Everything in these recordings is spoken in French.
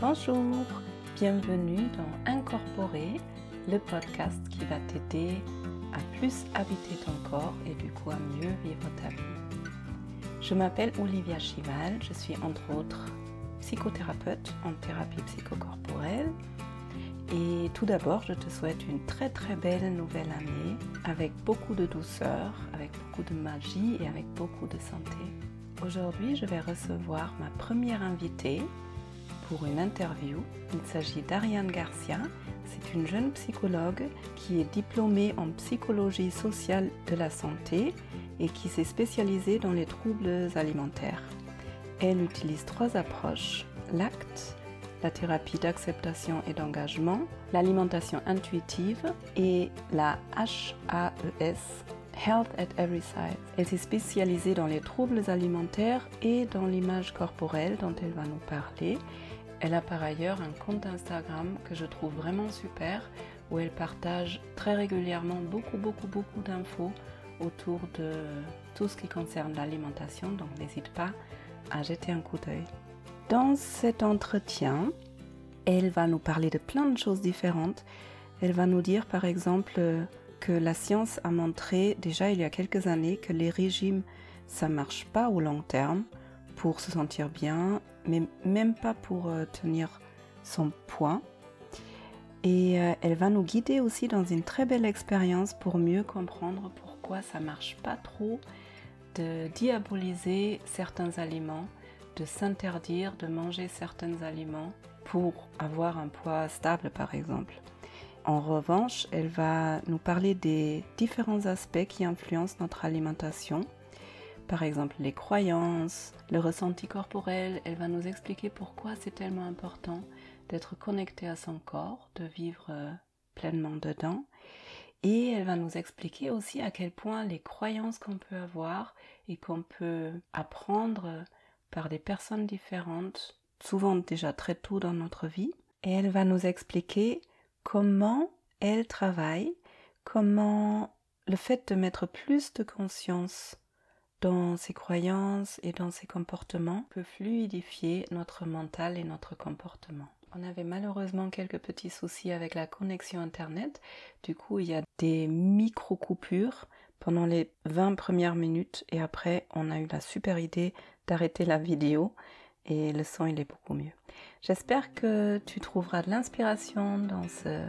Bonjour, bienvenue dans Incorporer, le podcast qui va t'aider à plus habiter ton corps et du coup à mieux vivre ta vie. Je m'appelle Olivia Chival, je suis entre autres psychothérapeute en thérapie psychocorporelle. Et tout d'abord, je te souhaite une très très belle nouvelle année avec beaucoup de douceur, avec beaucoup de magie et avec beaucoup de santé. Aujourd'hui, je vais recevoir ma première invitée pour une interview. Il s'agit d'Ariane Garcia. C'est une jeune psychologue qui est diplômée en psychologie sociale de la santé et qui s'est spécialisée dans les troubles alimentaires. Elle utilise trois approches, l'acte, la thérapie d'acceptation et d'engagement, l'alimentation intuitive et la HAES, Health at Every Size. Elle s'est spécialisée dans les troubles alimentaires et dans l'image corporelle dont elle va nous parler elle a par ailleurs un compte Instagram que je trouve vraiment super où elle partage très régulièrement beaucoup beaucoup beaucoup d'infos autour de tout ce qui concerne l'alimentation, donc n'hésite pas à jeter un coup d'œil. Dans cet entretien, elle va nous parler de plein de choses différentes. Elle va nous dire par exemple que la science a montré déjà il y a quelques années que les régimes ça marche pas au long terme pour se sentir bien même pas pour euh, tenir son poids. Et euh, elle va nous guider aussi dans une très belle expérience pour mieux comprendre pourquoi ça marche pas trop de diaboliser certains aliments, de s'interdire de manger certains aliments pour avoir un poids stable par exemple. En revanche, elle va nous parler des différents aspects qui influencent notre alimentation par exemple les croyances, le ressenti corporel. Elle va nous expliquer pourquoi c'est tellement important d'être connecté à son corps, de vivre euh, pleinement dedans. Et elle va nous expliquer aussi à quel point les croyances qu'on peut avoir et qu'on peut apprendre par des personnes différentes, souvent déjà très tôt dans notre vie. Et elle va nous expliquer comment elle travaille, comment le fait de mettre plus de conscience dans ses croyances et dans ses comportements peut fluidifier notre mental et notre comportement. On avait malheureusement quelques petits soucis avec la connexion Internet. Du coup, il y a des micro-coupures pendant les 20 premières minutes et après, on a eu la super idée d'arrêter la vidéo et le son, il est beaucoup mieux. J'espère que tu trouveras de l'inspiration dans ce,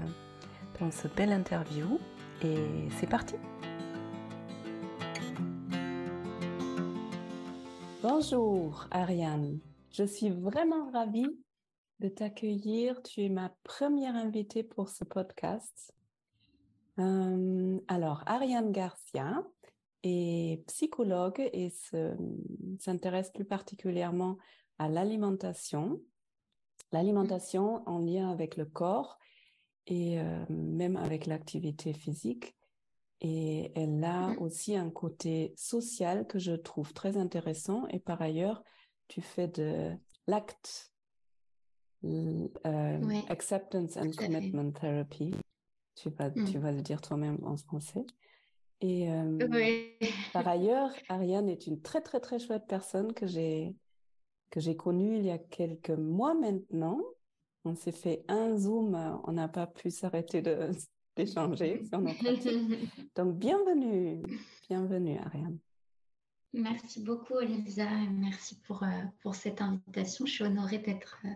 dans ce bel interview et c'est parti Bonjour Ariane, je suis vraiment ravie de t'accueillir. Tu es ma première invitée pour ce podcast. Euh, alors, Ariane Garcia est psychologue et s'intéresse plus particulièrement à l'alimentation. L'alimentation en lien avec le corps et euh, même avec l'activité physique. Et elle a mmh. aussi un côté social que je trouve très intéressant. Et par ailleurs, tu fais de l'acte, euh, acceptance and commitment therapy. Tu vas, tu mmh. vas le dire toi-même en français. Et euh, par ailleurs, Ariane est une très très très chouette personne que j'ai que j'ai connue il y a quelques mois maintenant. On s'est fait un zoom, on n'a pas pu s'arrêter de d'échanger sur nos pratiques. Donc, bienvenue, bienvenue Ariane. Merci beaucoup Elisa, merci pour, euh, pour cette invitation. Je suis honorée d'être euh,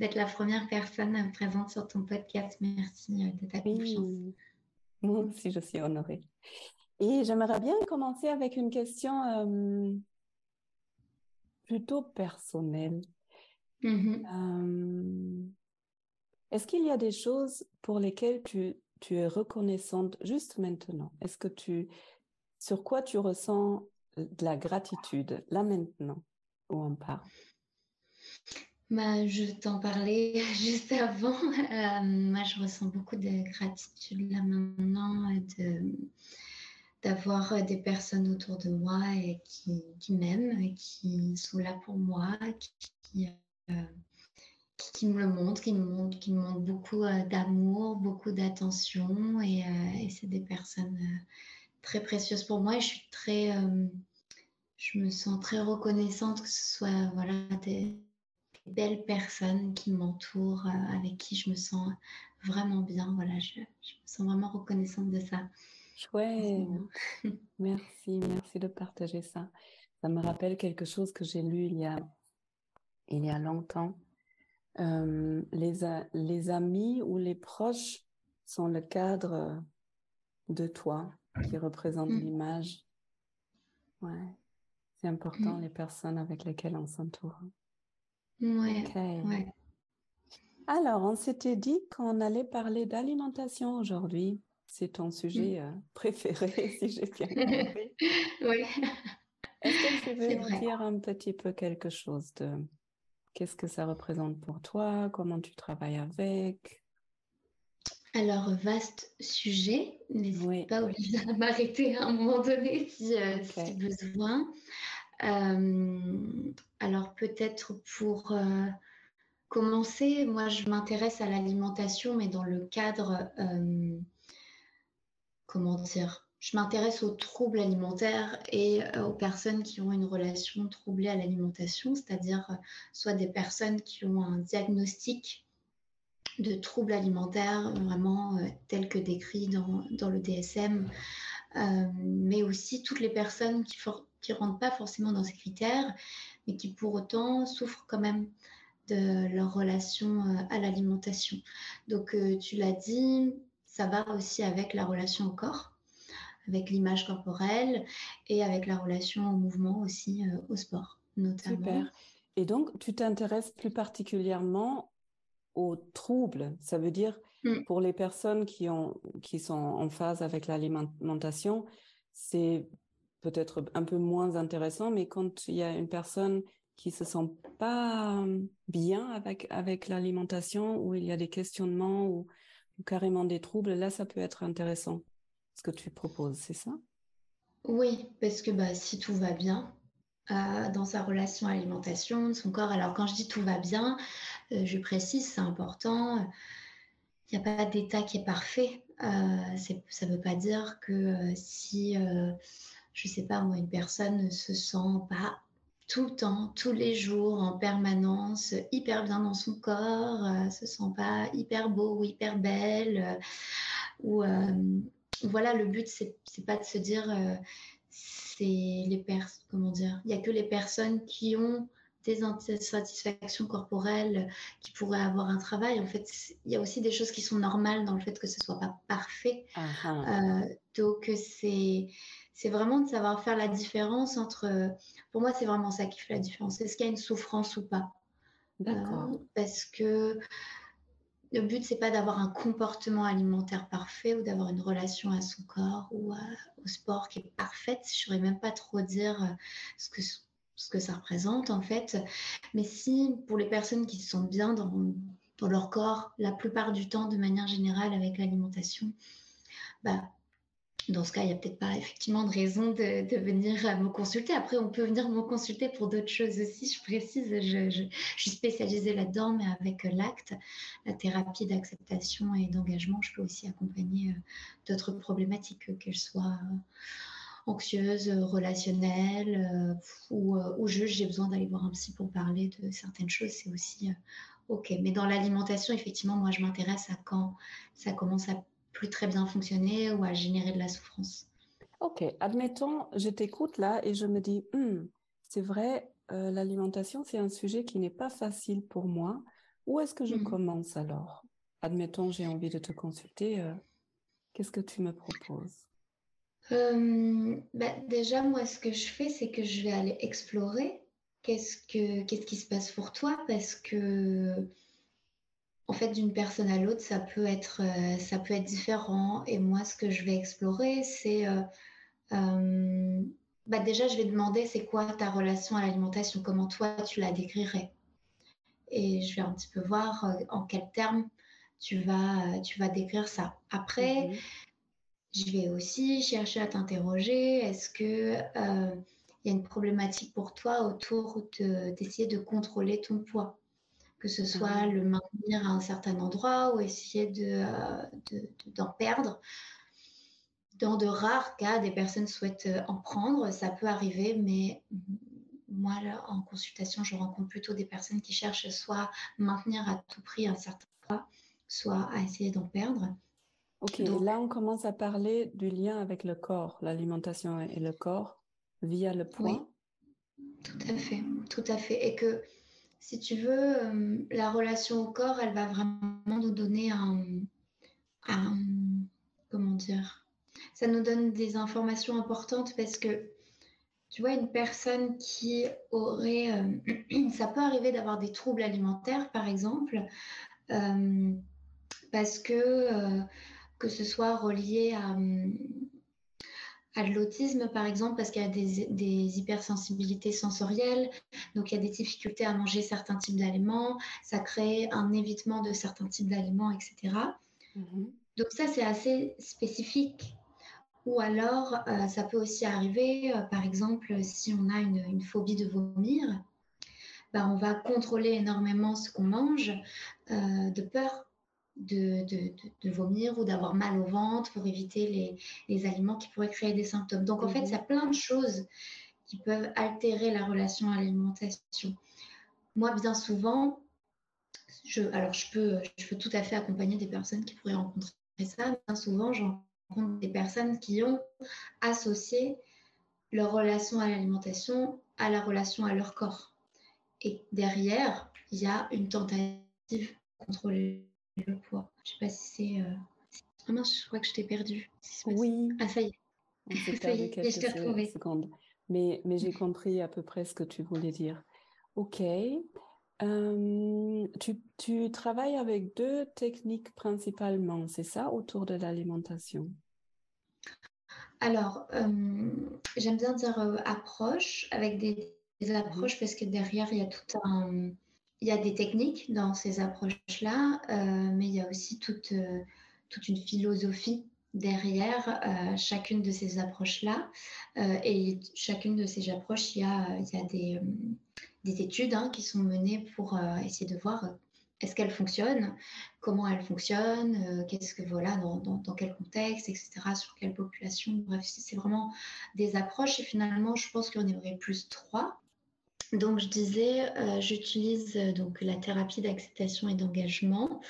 d'être la première personne présente sur ton podcast. Merci euh, de ta confiance. Moi aussi, je suis honorée. Et j'aimerais bien commencer avec une question plutôt personnelle. Mm-hmm. Est-ce qu'il y a des choses pour lesquelles tu tu es reconnaissante juste maintenant? Est-ce que tu, sur quoi tu ressens de la gratitude là maintenant où on parle bah, je t'en parlais juste avant. Euh, moi, je ressens beaucoup de gratitude là maintenant de, d'avoir des personnes autour de moi et qui, m'aiment, qui sont là pour moi, qui, euh, qui me le montre, qui me montre, qui me montre beaucoup euh, d'amour, beaucoup d'attention et, euh, c'est des personnes euh, très précieuses pour moi et je suis très, je me sens très reconnaissante que ce soit voilà des, belles personnes qui m'entourent, avec qui je me sens vraiment bien. Voilà, je, je me sens vraiment reconnaissante de ça. Chouette. merci, merci de partager ça. Ça me rappelle quelque chose que j'ai lu il y a, il y a longtemps. Euh, les, les amis ou les proches sont le cadre de toi qui représente mm. l'image. Ouais. C'est important, mm. les personnes avec lesquelles on s'entoure. Ouais, ouais. Alors, on s'était dit qu'on allait parler d'alimentation aujourd'hui. C'est ton sujet mm. euh, préféré, si j'ai bien compris. oui. Est-ce que tu veux nous dire un petit peu quelque chose de qu'est-ce que ça représente pour toi, comment tu travailles avec? Alors, vaste sujet. N'hésite pas, Olivia, à m'arrêter à un moment donné si, euh, besoin. Euh, alors, peut-être pour commencer, moi, je m'intéresse à l'alimentation, mais dans le cadre comment dire, je m'intéresse aux troubles alimentaires et euh, aux personnes qui ont une relation troublée à l'alimentation, c'est-à-dire euh, soit des personnes qui ont un diagnostic de troubles alimentaires vraiment euh, tel que décrit dans, dans le DSM, mais aussi toutes les personnes qui ne rentrent pas forcément dans ces critères, mais qui pour autant souffrent quand même de leur relation à l'alimentation. Donc tu l'as dit, ça va aussi avec la relation au corps, avec l'image corporelle et avec la relation au mouvement aussi, euh, au sport notamment. Super. Et donc, tu t'intéresses plus particulièrement aux troubles. Ça veut dire, mm. pour les personnes qui, ont, qui sont en phase avec l'alimentation, c'est peut-être un peu moins intéressant, mais quand il y a une personne qui se sent pas bien avec, avec l'alimentation, où il y a des questionnements, ou ou carrément des troubles, là, ça peut être intéressant. Ce que tu proposes, c'est ça? Oui, parce que bah, si tout va bien euh, dans sa relation à l'alimentation, son corps, alors quand je dis tout va bien, euh, je précise, c'est important. Il n'y a pas d'état qui est parfait. Euh, ça ne veut pas dire que si, je ne sais pas, moi, une personne ne se sent pas tout le temps, tous les jours, en permanence, hyper bien dans son corps, se sent pas hyper beau ou hyper belle. Ou voilà, le but c'est pas de se dire c'est les personnes, comment dire, il y a que les personnes qui ont des insatisfactions corporelles qui pourraient avoir un travail. En fait, il y a aussi des choses qui sont normales dans le fait que ce soit pas parfait. Ah ah. donc c'est c'est vraiment de savoir faire la différence entre. Pour moi, c'est vraiment ça qui fait la différence. Est-ce qu'il y a une souffrance ou pas? D'accord. Euh, parce que le but, c'est pas d'avoir un comportement alimentaire parfait ou d'avoir une relation à son corps ou au sport qui est parfaite. Je saurais même pas trop dire euh, ce que, ce que ça représente en fait. Mais si pour les personnes qui se sentent bien dans, dans leur corps, la plupart du temps, de manière générale, avec l'alimentation, bah, dans ce cas, il n'y a peut-être pas effectivement de raison de, venir me consulter. Après, on peut venir me consulter pour d'autres choses aussi. Je précise, je, suis spécialisée là-dedans, mais avec l'acte, la thérapie d'acceptation et d'engagement, je peux aussi accompagner euh, d'autres problématiques, qu'elles soient euh, anxieuses, relationnelles euh, ou, ou juste j'ai besoin d'aller voir un psy pour parler de certaines choses. C'est aussi OK. Mais dans l'alimentation, effectivement, moi, je m'intéresse à quand ça commence à plus très bien fonctionner ou à générer de la souffrance. Ok, admettons, je t'écoute là et je me dis, hmm, c'est vrai, euh, l'alimentation, c'est un sujet qui n'est pas facile pour moi. Où est-ce que je hmm. commence alors? Admettons, j'ai envie de te consulter. Euh, qu'est-ce que tu me proposes? Euh, bah, Déjà, moi, ce que je fais, c'est que je vais aller explorer qu'est-ce, que, qu'est-ce qui se passe pour toi parce que en fait, d'une personne à l'autre, ça peut être, euh, ça peut être différent. Et moi, ce que je vais explorer, c'est euh, euh, bah déjà, je vais demander c'est quoi ta relation à l'alimentation, comment toi tu la décrirais? Et je vais un petit peu voir en quels termes tu vas, tu vas décrire ça. Après, mhm. je vais aussi chercher à t'interroger. Est-ce que il y a une problématique pour toi autour d'essayer de contrôler ton poids? Que ce soit le maintenir à un certain endroit ou essayer d'en de, de, perdre. Dans de rares cas, des personnes souhaitent euh, en prendre, ça peut arriver, mais moi, en consultation, je rencontre plutôt des personnes qui cherchent soit à maintenir à tout prix un certain poids, soit à essayer d'en perdre. Ok, là on commence à parler du lien avec le corps, l'alimentation et le corps via le poids. tout à fait, tout à fait. Et que si tu veux, euh, la relation au corps, elle va vraiment nous donner un, comment dire, ça nous donne des informations importantes parce que tu vois, une personne qui aurait, euh, ça peut arriver d'avoir des troubles alimentaires, par exemple, euh, parce que que ce soit relié à, à de l'autisme, par exemple, parce qu'il y a des, hypersensibilités sensorielles, donc il y a des difficultés à manger certains types d'aliments, ça crée un évitement de certains types d'aliments, etc. Mhm. Donc ça, c'est assez spécifique. Ou alors, euh, ça peut aussi arriver, euh, par exemple, si on a une, phobie de vomir, ben, on va contrôler énormément ce qu'on mange euh, de peur de, vomir ou d'avoir mal au ventre pour éviter les, aliments qui pourraient créer des symptômes. Donc en fait, il y a mhm. plein de choses qui peuvent altérer la relation à l'alimentation. Moi, bien souvent, je, alors je peux, je peux tout à fait accompagner des personnes qui pourraient rencontrer ça. Bien souvent, j'en rencontre des personnes qui ont associé leur relation à l'alimentation à la relation à leur corps. Et derrière, il y a une tentative de contrôler le poids. Je sais pas si c'est. Euh... Ah mince, je crois que je t'ai perdu. Oui. Ah, ça y est. On s'est perdu quelques secondes. Mais, mais j'ai compris à peu près ce que tu voulais dire. Ok. Euh, tu, tu, travailles avec deux techniques principalement, c'est ça, autour de l'alimentation? Alors, euh, j'aime bien dire euh, approche, avec des, des mhm. approches, parce que derrière, il y a tout un, il y a des techniques dans ces approches-là, euh, mais il y a aussi toute, euh, toute une philosophie derrière euh, chacune de ces approches-là. et chacune de ces approches, il y a, il y a des, des études hein, qui sont menées pour essayer de voir est-ce qu'elles fonctionnent, comment elles fonctionnent, qu'est-ce que voilà, dans, dans, dans, quel contexte, etc., sur quelle population. Bref, c'est vraiment des approches. Et finalement, je pense qu'il y en aurait plus trois. Donc, je disais, euh, j'utilise euh, donc la thérapie d'acceptation et d'engagement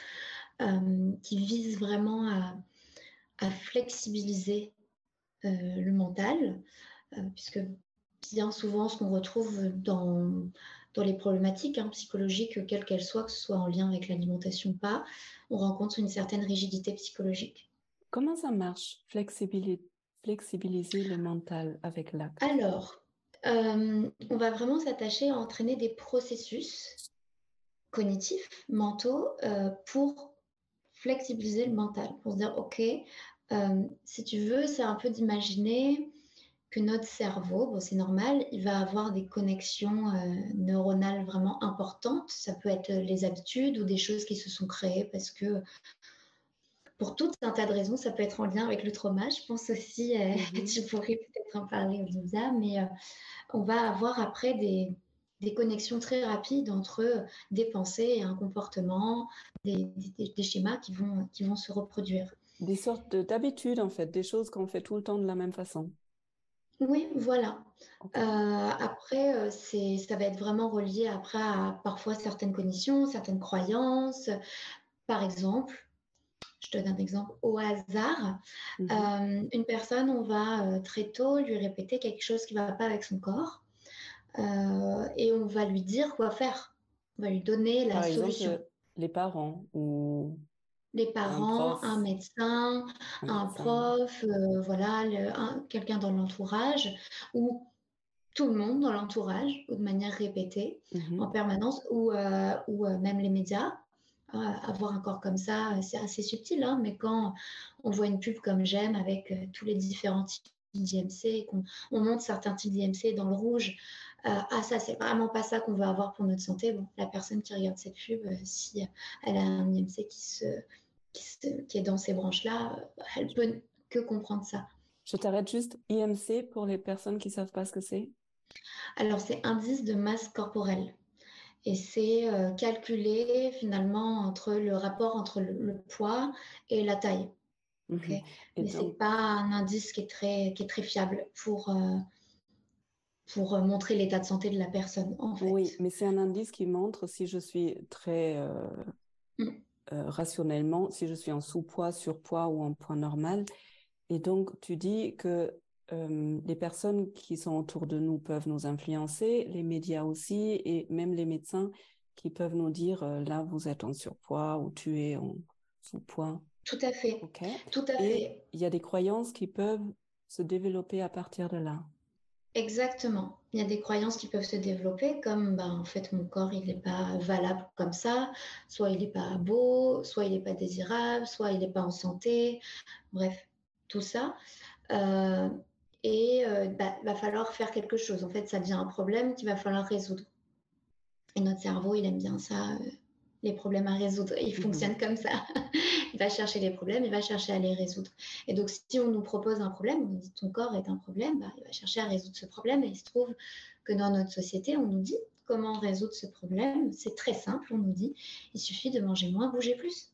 euh, qui vise vraiment à, flexibiliser le mental, puisque bien souvent, ce qu'on retrouve dans, dans les problématiques hein, psychologiques, quelles qu'elles soient, que ce soit en lien avec l'alimentation ou pas, on rencontre une certaine rigidité psychologique. Comment ça marche, flexibiliser, flexibiliser le mental avec l'acte? Alors, euh, on va vraiment s'attacher à entraîner des processus cognitifs, mentaux, euh, pour flexibiliser le mental, pour se dire, OK, euh, si tu veux, c'est un peu d'imaginer que notre cerveau, c'est normal, il va avoir des connexions neuronales vraiment importantes. Ça peut être les habitudes ou des choses qui se sont créées parce que pour tout un tas de raisons, ça peut être en lien avec le trauma. Je pense aussi, mmh tu pourrais peut-être en parler, Olivia, mais on va avoir après des, connexions très rapides entre des pensées et un comportement, des, schémas qui vont, qui vont se reproduire. Des sortes d'habitudes, en fait, des choses qu'on fait tout le temps de la même façon. Oui, voilà. Euh, après, euh, c'est, ça va être vraiment relié après à parfois certaines conditions, certaines croyances. Par exemple, je te donne un exemple au hasard. Mhm. Euh, une personne, on va euh, très tôt lui répéter quelque chose qui ne va pas avec son corps euh, et on va lui dire quoi faire. On va lui donner la solution. les parents ou les parents, un, médecin, un, prof, voilà, quelqu'un dans l'entourage ou tout le monde dans l'entourage ou de manière répétée mhm. en permanence ou, ou même les médias avoir un corps comme ça, c'est assez subtil, hein, mais quand on voit une pub comme j'aime avec euh, tous les différents types d'IMC, qu'on on monte certains types d'IMC dans le rouge, euh, ah ça c'est vraiment pas ça qu'on veut avoir pour notre santé. Bon, la personne qui regarde cette pub, euh, si elle a un IMC qui, se, qui, est dans ces branches-là, elle peut que comprendre ça. Je t'arrête juste, IMC pour les personnes qui savent pas ce que c'est? Alors c'est indice de masse corporelle et c'est euh, calculé finalement entre le rapport entre le, poids et la taille. Okay. Mais ce n'est pas un indice qui est très, qui est très fiable pour, euh, pour euh, montrer l'état de santé de la personne, en fait. Oui, mais c'est un indice qui montre si je suis très mm. rationnellement, si je suis en sous-poids, surpoids ou en poids normal. Et donc, tu dis que les personnes qui sont autour de nous peuvent nous influencer, les médias aussi, et même les médecins qui peuvent nous dire là, vous êtes en surpoids ou tu es en sous-poids. Tout à fait. Tout à et Il y a des croyances qui peuvent se développer à partir de là. Exactement. Il y a des croyances qui peuvent se développer comme ben, en fait mon corps il n'est pas valable comme ça, soit il n'est pas beau, soit il n'est pas désirable, soit il n'est pas en santé, bref, tout ça. Euh, et il euh, bah, va falloir faire quelque chose. En fait, ça devient un problème qu'il va falloir résoudre. Et notre cerveau, il aime bien ça, euh, les problèmes à résoudre. Il mmh fonctionne comme ça. il va chercher les problèmes, il va chercher à les résoudre. Et donc, si on nous propose un problème, on nous dit ton corps est un problème, bah, il va chercher à résoudre ce problème. Et il se trouve que dans notre société, on nous dit comment résoudre ce problème. C'est très simple, on nous dit il suffit de manger moins, bouger plus.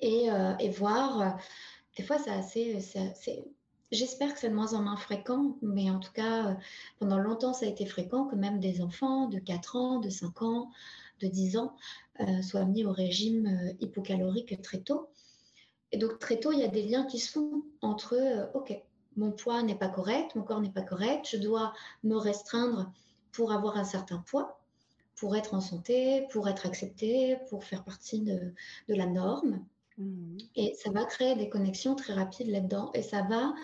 Et, euh, et voir, des fois, c'est assez. J'espère que c'est de moins en moins fréquent, mais en tout cas, euh, pendant longtemps, ça a été fréquent que même des enfants de 4 ans, de 5 ans, de 10 ans euh, soient mis au régime euh, hypocalorique très tôt. Et donc, très tôt, il y a des liens qui se font entre, OK, mon poids n'est pas correct, mon corps n'est pas correct, je dois me restreindre pour avoir un certain poids, pour être en santé, pour être accepté, pour faire partie de, de la norme. Mmh. Et ça va créer des connexions très rapides là-dedans et ça va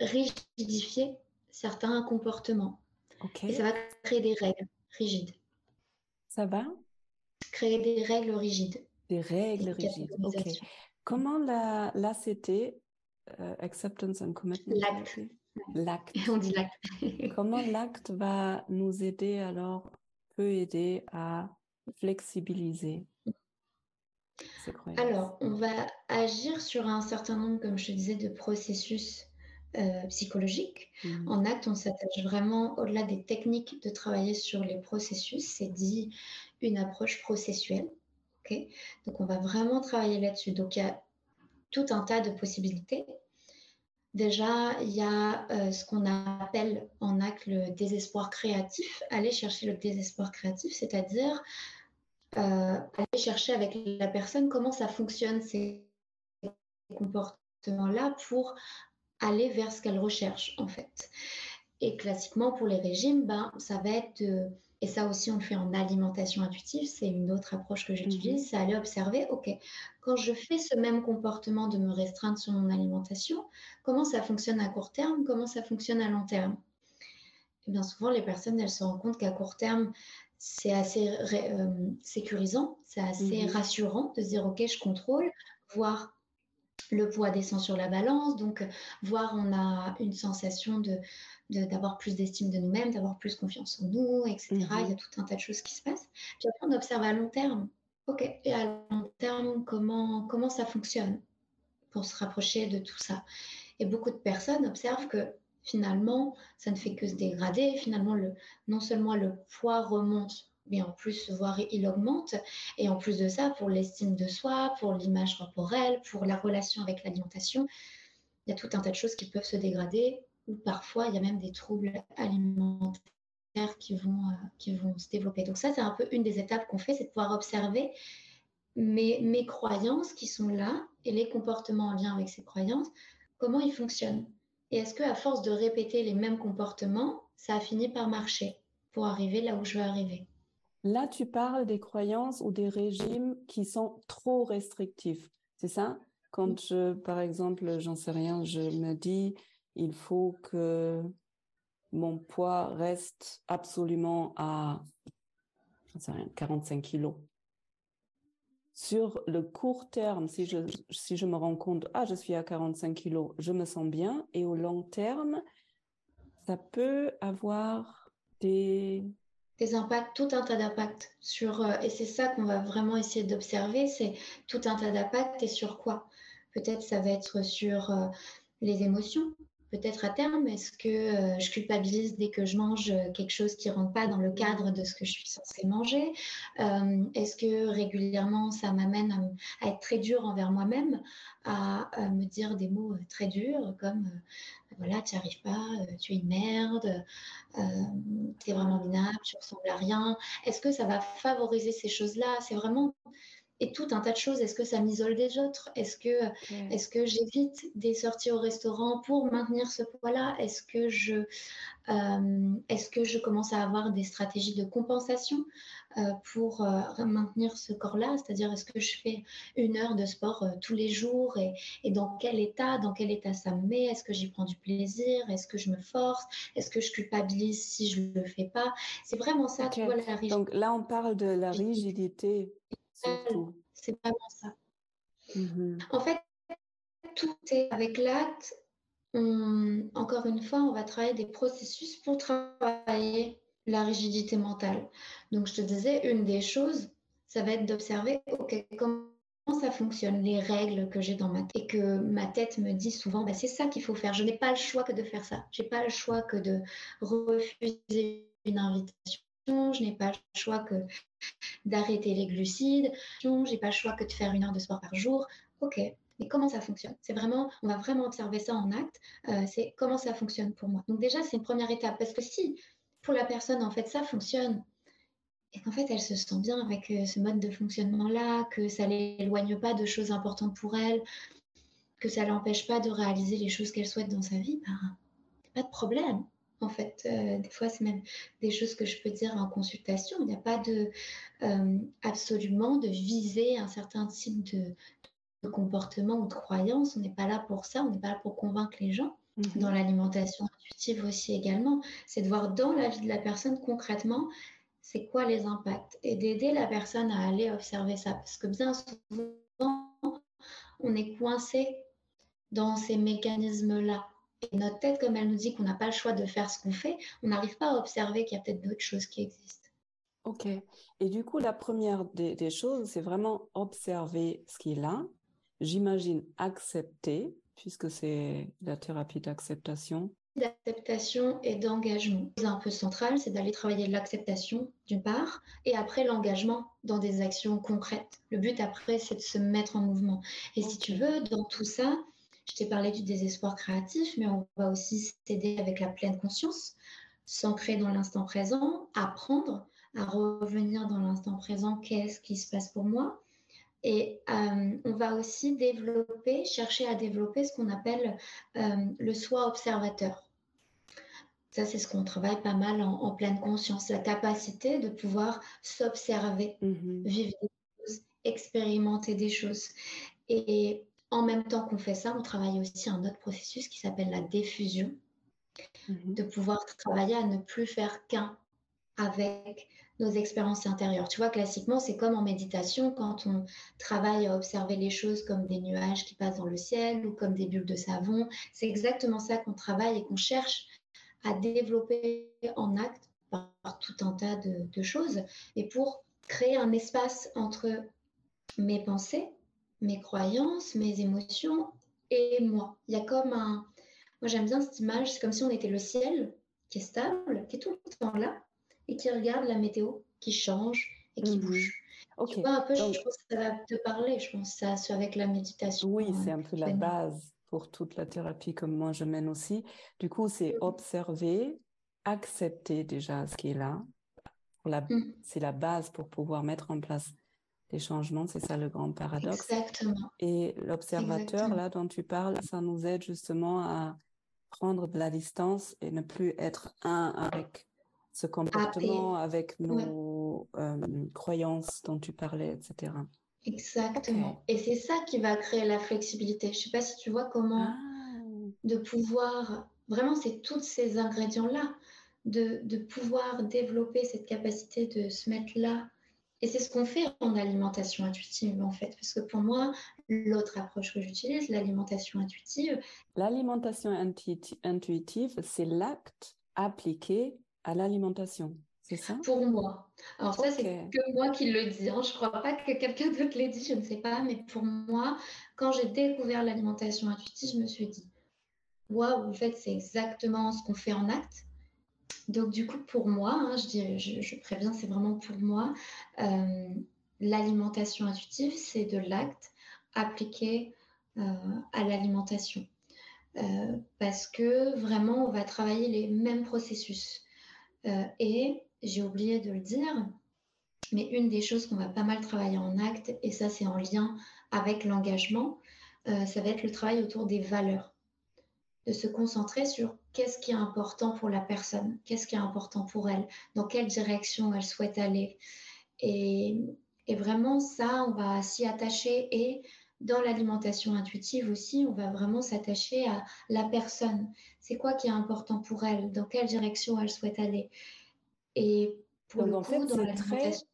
rigidifier certains comportements. Et ça va créer des règles rigides. Ça va? Créer des règles rigides. Des règles rigides. Ok. Comment l'ACT, euh, Acceptance and Commitment L'acte. L'acte? On dit l'acte. Comment l'acte va nous aider alors, peut aider à flexibiliser? Alors, on va agir sur un certain nombre, comme je te disais, de processus euh, psychologiques. Mmh. En acte, on s'attache vraiment, au-delà des techniques, de travailler sur les processus. C'est dit une approche processuelle. Donc, on va vraiment travailler là-dessus. Donc, il y a tout un tas de possibilités. Déjà, il y a euh, ce qu'on appelle en acte le désespoir créatif. Aller chercher le désespoir créatif, c'est-à-dire aller chercher avec la personne comment ça fonctionne ces comportements-là pour aller vers ce qu'elle recherche en fait. Et classiquement pour les régimes, ben, ça va être et ça aussi on le fait en alimentation intuitive, c'est une autre approche que j'utilise, mhm. c'est aller observer, ok, quand je fais ce même comportement de me restreindre sur mon alimentation, comment ça fonctionne à court terme, comment ça fonctionne à long terme? Et bien souvent les personnes, elles se rendent compte qu'à court terme, c'est assez euh, sécurisant, c'est assez mmh rassurant de se dire ok, je contrôle, voir le poids descend sur la balance, donc voir on a une sensation de d'avoir plus d'estime de nous-mêmes, d'avoir plus confiance en nous, etc. Mmh Il y a tout un tas de choses qui se passent. Puis après, on observe à long terme. Ok, et à long terme, comment, comment ça fonctionne pour se rapprocher de tout ça? Et beaucoup de personnes observent que finalement, ça ne fait que se dégrader. Finalement, le, non seulement le poids remonte, mais en plus, voire il augmente. Et en plus de ça, pour l'estime de soi, pour l'image corporelle, pour la relation avec l'alimentation, il y a tout un tas de choses qui peuvent se dégrader, ou parfois, il y a même des troubles alimentaires qui vont, euh, qui vont se développer. Donc ça, c'est un peu une des étapes qu'on fait, c'est de pouvoir observer mes, mes croyances qui sont là et les comportements en lien avec ces croyances, comment ils fonctionnent. Et est-ce qu'à force de répéter les mêmes comportements, ça a fini par marcher pour arriver là où je veux arriver? Là, tu parles des croyances ou des régimes qui sont trop restrictifs, c'est ça? Quand je, par exemple, j'en sais rien, je me dis, il faut que mon poids reste absolument à, sais rien, 45 kilos sur le court terme, si je, si je me rends compte, ah, je suis à 45 kilos, je me sens bien, et au long terme, ça peut avoir des... Des impacts, tout un tas d'impacts sur, euh, et c'est ça qu'on va vraiment essayer d'observer, c'est tout un tas d'impacts et sur quoi? Peut-être ça va être sur euh, les émotions, peut-être à terme, est-ce que euh, je culpabilise dès que je mange quelque chose qui ne rentre pas dans le cadre de ce que je suis censée manger? Euh, Est-ce que régulièrement ça m'amène à, être très dur envers moi-même, à, me dire des mots très durs comme voilà, tu n'y arrives pas, tu es une merde, tu es vraiment minable, tu ressembles à rien Est-ce que ça va favoriser ces choses-là? C'est vraiment et tout un tas de choses. Est-ce que ça m'isole des autres? Est-ce que, est-ce que j'évite des sorties au restaurant pour maintenir ce poids-là? Est-ce que je, euh, est-ce que je commence à avoir des stratégies de compensation euh, pour euh, maintenir ce corps-là? C'est-à-dire, est-ce que je fais une heure de sport tous les jours et, et, dans quel état, dans quel état ça me met? Est-ce que j'y prends du plaisir? Est-ce que je me force? Est-ce que je culpabilise si je le fais pas? C'est vraiment ça, tu vois, la rigidité. Donc là, on parle de la rigidité c'est vraiment ça. Mm-hmm. En fait, tout est avec l'acte. encore une fois, on va travailler des processus pour travailler la rigidité mentale. Donc, je te disais, une des choses, ça va être d'observer, OK, comment ça fonctionne, les règles que j'ai dans ma tête. Et que ma tête me dit souvent, bah, c'est ça qu'il faut faire. Je n'ai pas le choix que de faire ça. Je n'ai pas le choix que de refuser une invitation je n'ai pas le choix que d'arrêter les glucides, j'ai pas le choix que de faire une heure de sport par jour. Ok, mais comment ça fonctionne? C'est vraiment, on va vraiment observer ça en acte. Euh, c'est comment ça fonctionne pour moi. Donc déjà, c'est une première étape parce que si pour la personne en fait ça fonctionne et qu'en fait elle se sent bien avec euh, ce mode de fonctionnement là, que ça l'éloigne pas de choses importantes pour elle, que ça l'empêche pas de réaliser les choses qu'elle souhaite dans sa vie, ben, pas de problème en fait. Euh, des fois, c'est même des choses que je peux dire en consultation. Il n'y a pas de euh, absolument de viser un certain type de, comportement ou de croyance. On n'est pas là pour ça. On n'est pas là pour convaincre les gens. Mhm. Dans l'alimentation intuitive aussi également, c'est de voir dans la vie de la personne concrètement c'est quoi les impacts et d'aider la personne à aller observer ça. Parce que bien souvent, on est coincé dans ces mécanismes-là et notre tête, comme elle nous dit qu'on n'a pas le choix de faire ce qu'on fait, on n'arrive pas à observer qu'il y a peut-être d'autres choses qui existent. Ok. Et du coup, la première des, choses, c'est vraiment observer ce qu'il a. J'imagine accepter, puisque c'est la thérapie d'acceptation. D'acceptation et d'engagement. C'est un peu central, c'est d'aller travailler l'acceptation d'une part, et après l'engagement dans des actions concrètes. Le but après, c'est de se mettre en mouvement. Et si tu veux, dans tout ça, je t'ai parlé du désespoir créatif, mais on va aussi s'aider avec la pleine conscience, s'ancrer dans l'instant présent, apprendre à revenir dans l'instant présent, qu'est-ce qui se passe pour moi. Et euh, on va aussi développer, chercher à développer ce qu'on appelle euh, le soi observateur. Ça, c'est ce qu'on travaille pas mal en, pleine conscience, la capacité de pouvoir s'observer, mm-hmm. vivre des choses, expérimenter des choses. Et en même temps qu'on fait ça, on travaille aussi un autre processus qui s'appelle la diffusion, mhm. de pouvoir travailler à ne plus faire qu'un avec nos expériences intérieures. Tu vois, classiquement, c'est comme en méditation, quand on travaille à observer les choses comme des nuages qui passent dans le ciel ou comme des bulles de savon. C'est exactement ça qu'on travaille et qu'on cherche à développer en acte par, tout un tas de, de choses. Et pour créer un espace entre mes pensées, mes croyances, mes émotions et moi. Il y a comme un... Moi, j'aime bien cette image, c'est comme si on était le ciel qui est stable, qui est tout le temps là, et qui regarde la météo qui change et qui mhm. bouge. Ok. Tu vois, un peu, je pense que ça va te parler, je pense, ça, avec la méditation. Oui, euh, c'est un peu la base pour toute la thérapie comme moi je mène aussi. Du coup, c'est observer, accepter déjà ce qui est là. Mm. C'est la base pour pouvoir mettre en place les changements, c'est ça le grand paradoxe. Exactement. Et l'observateur, là, dont tu parles, ça nous aide justement à prendre de la distance et ne plus être un avec ce comportement, avec nos euh, croyances dont tu parlais, etc. Exactement. Et c'est ça qui va créer la flexibilité. Je ne sais pas si tu vois comment ah. de pouvoir, vraiment, c'est tous ces ingrédients-là, de, de pouvoir développer cette capacité de se mettre là et c'est ce qu'on fait en alimentation intuitive, en fait, parce que pour moi, l'autre approche que j'utilise, l'alimentation intuitive. L'alimentation intuitive, c'est l'acte appliqué à l'alimentation. C'est ça? Pour moi. Alors ça, c'est que moi qui le dis. Hein. Je ne crois pas que quelqu'un d'autre l'ait dit, je ne sais pas. Mais pour moi, quand j'ai découvert l'alimentation intuitive, je me suis dit, waouh, en fait, c'est exactement ce qu'on fait en acte. Donc, du coup, pour moi, hein, je, préviens, c'est vraiment pour moi, euh, l'alimentation intuitive, c'est de l'acte appliqué euh, à l'alimentation. Euh, parce que vraiment, on va travailler les mêmes processus. et j'ai oublié de le dire, mais une des choses qu'on va pas mal travailler en acte, et ça c'est en lien avec l'engagement, ça va être le travail autour des valeurs de se concentrer sur qu'est-ce qui est important pour la personne, qu'est-ce qui est important pour elle, dans quelle direction elle souhaite aller. Et, vraiment, ça, on va s'y attacher. Et dans l'alimentation intuitive aussi, on va vraiment s'attacher à la personne. C'est quoi qui est important pour elle, dans quelle direction elle souhaite aller. Et pour le coup, dans l'alimentation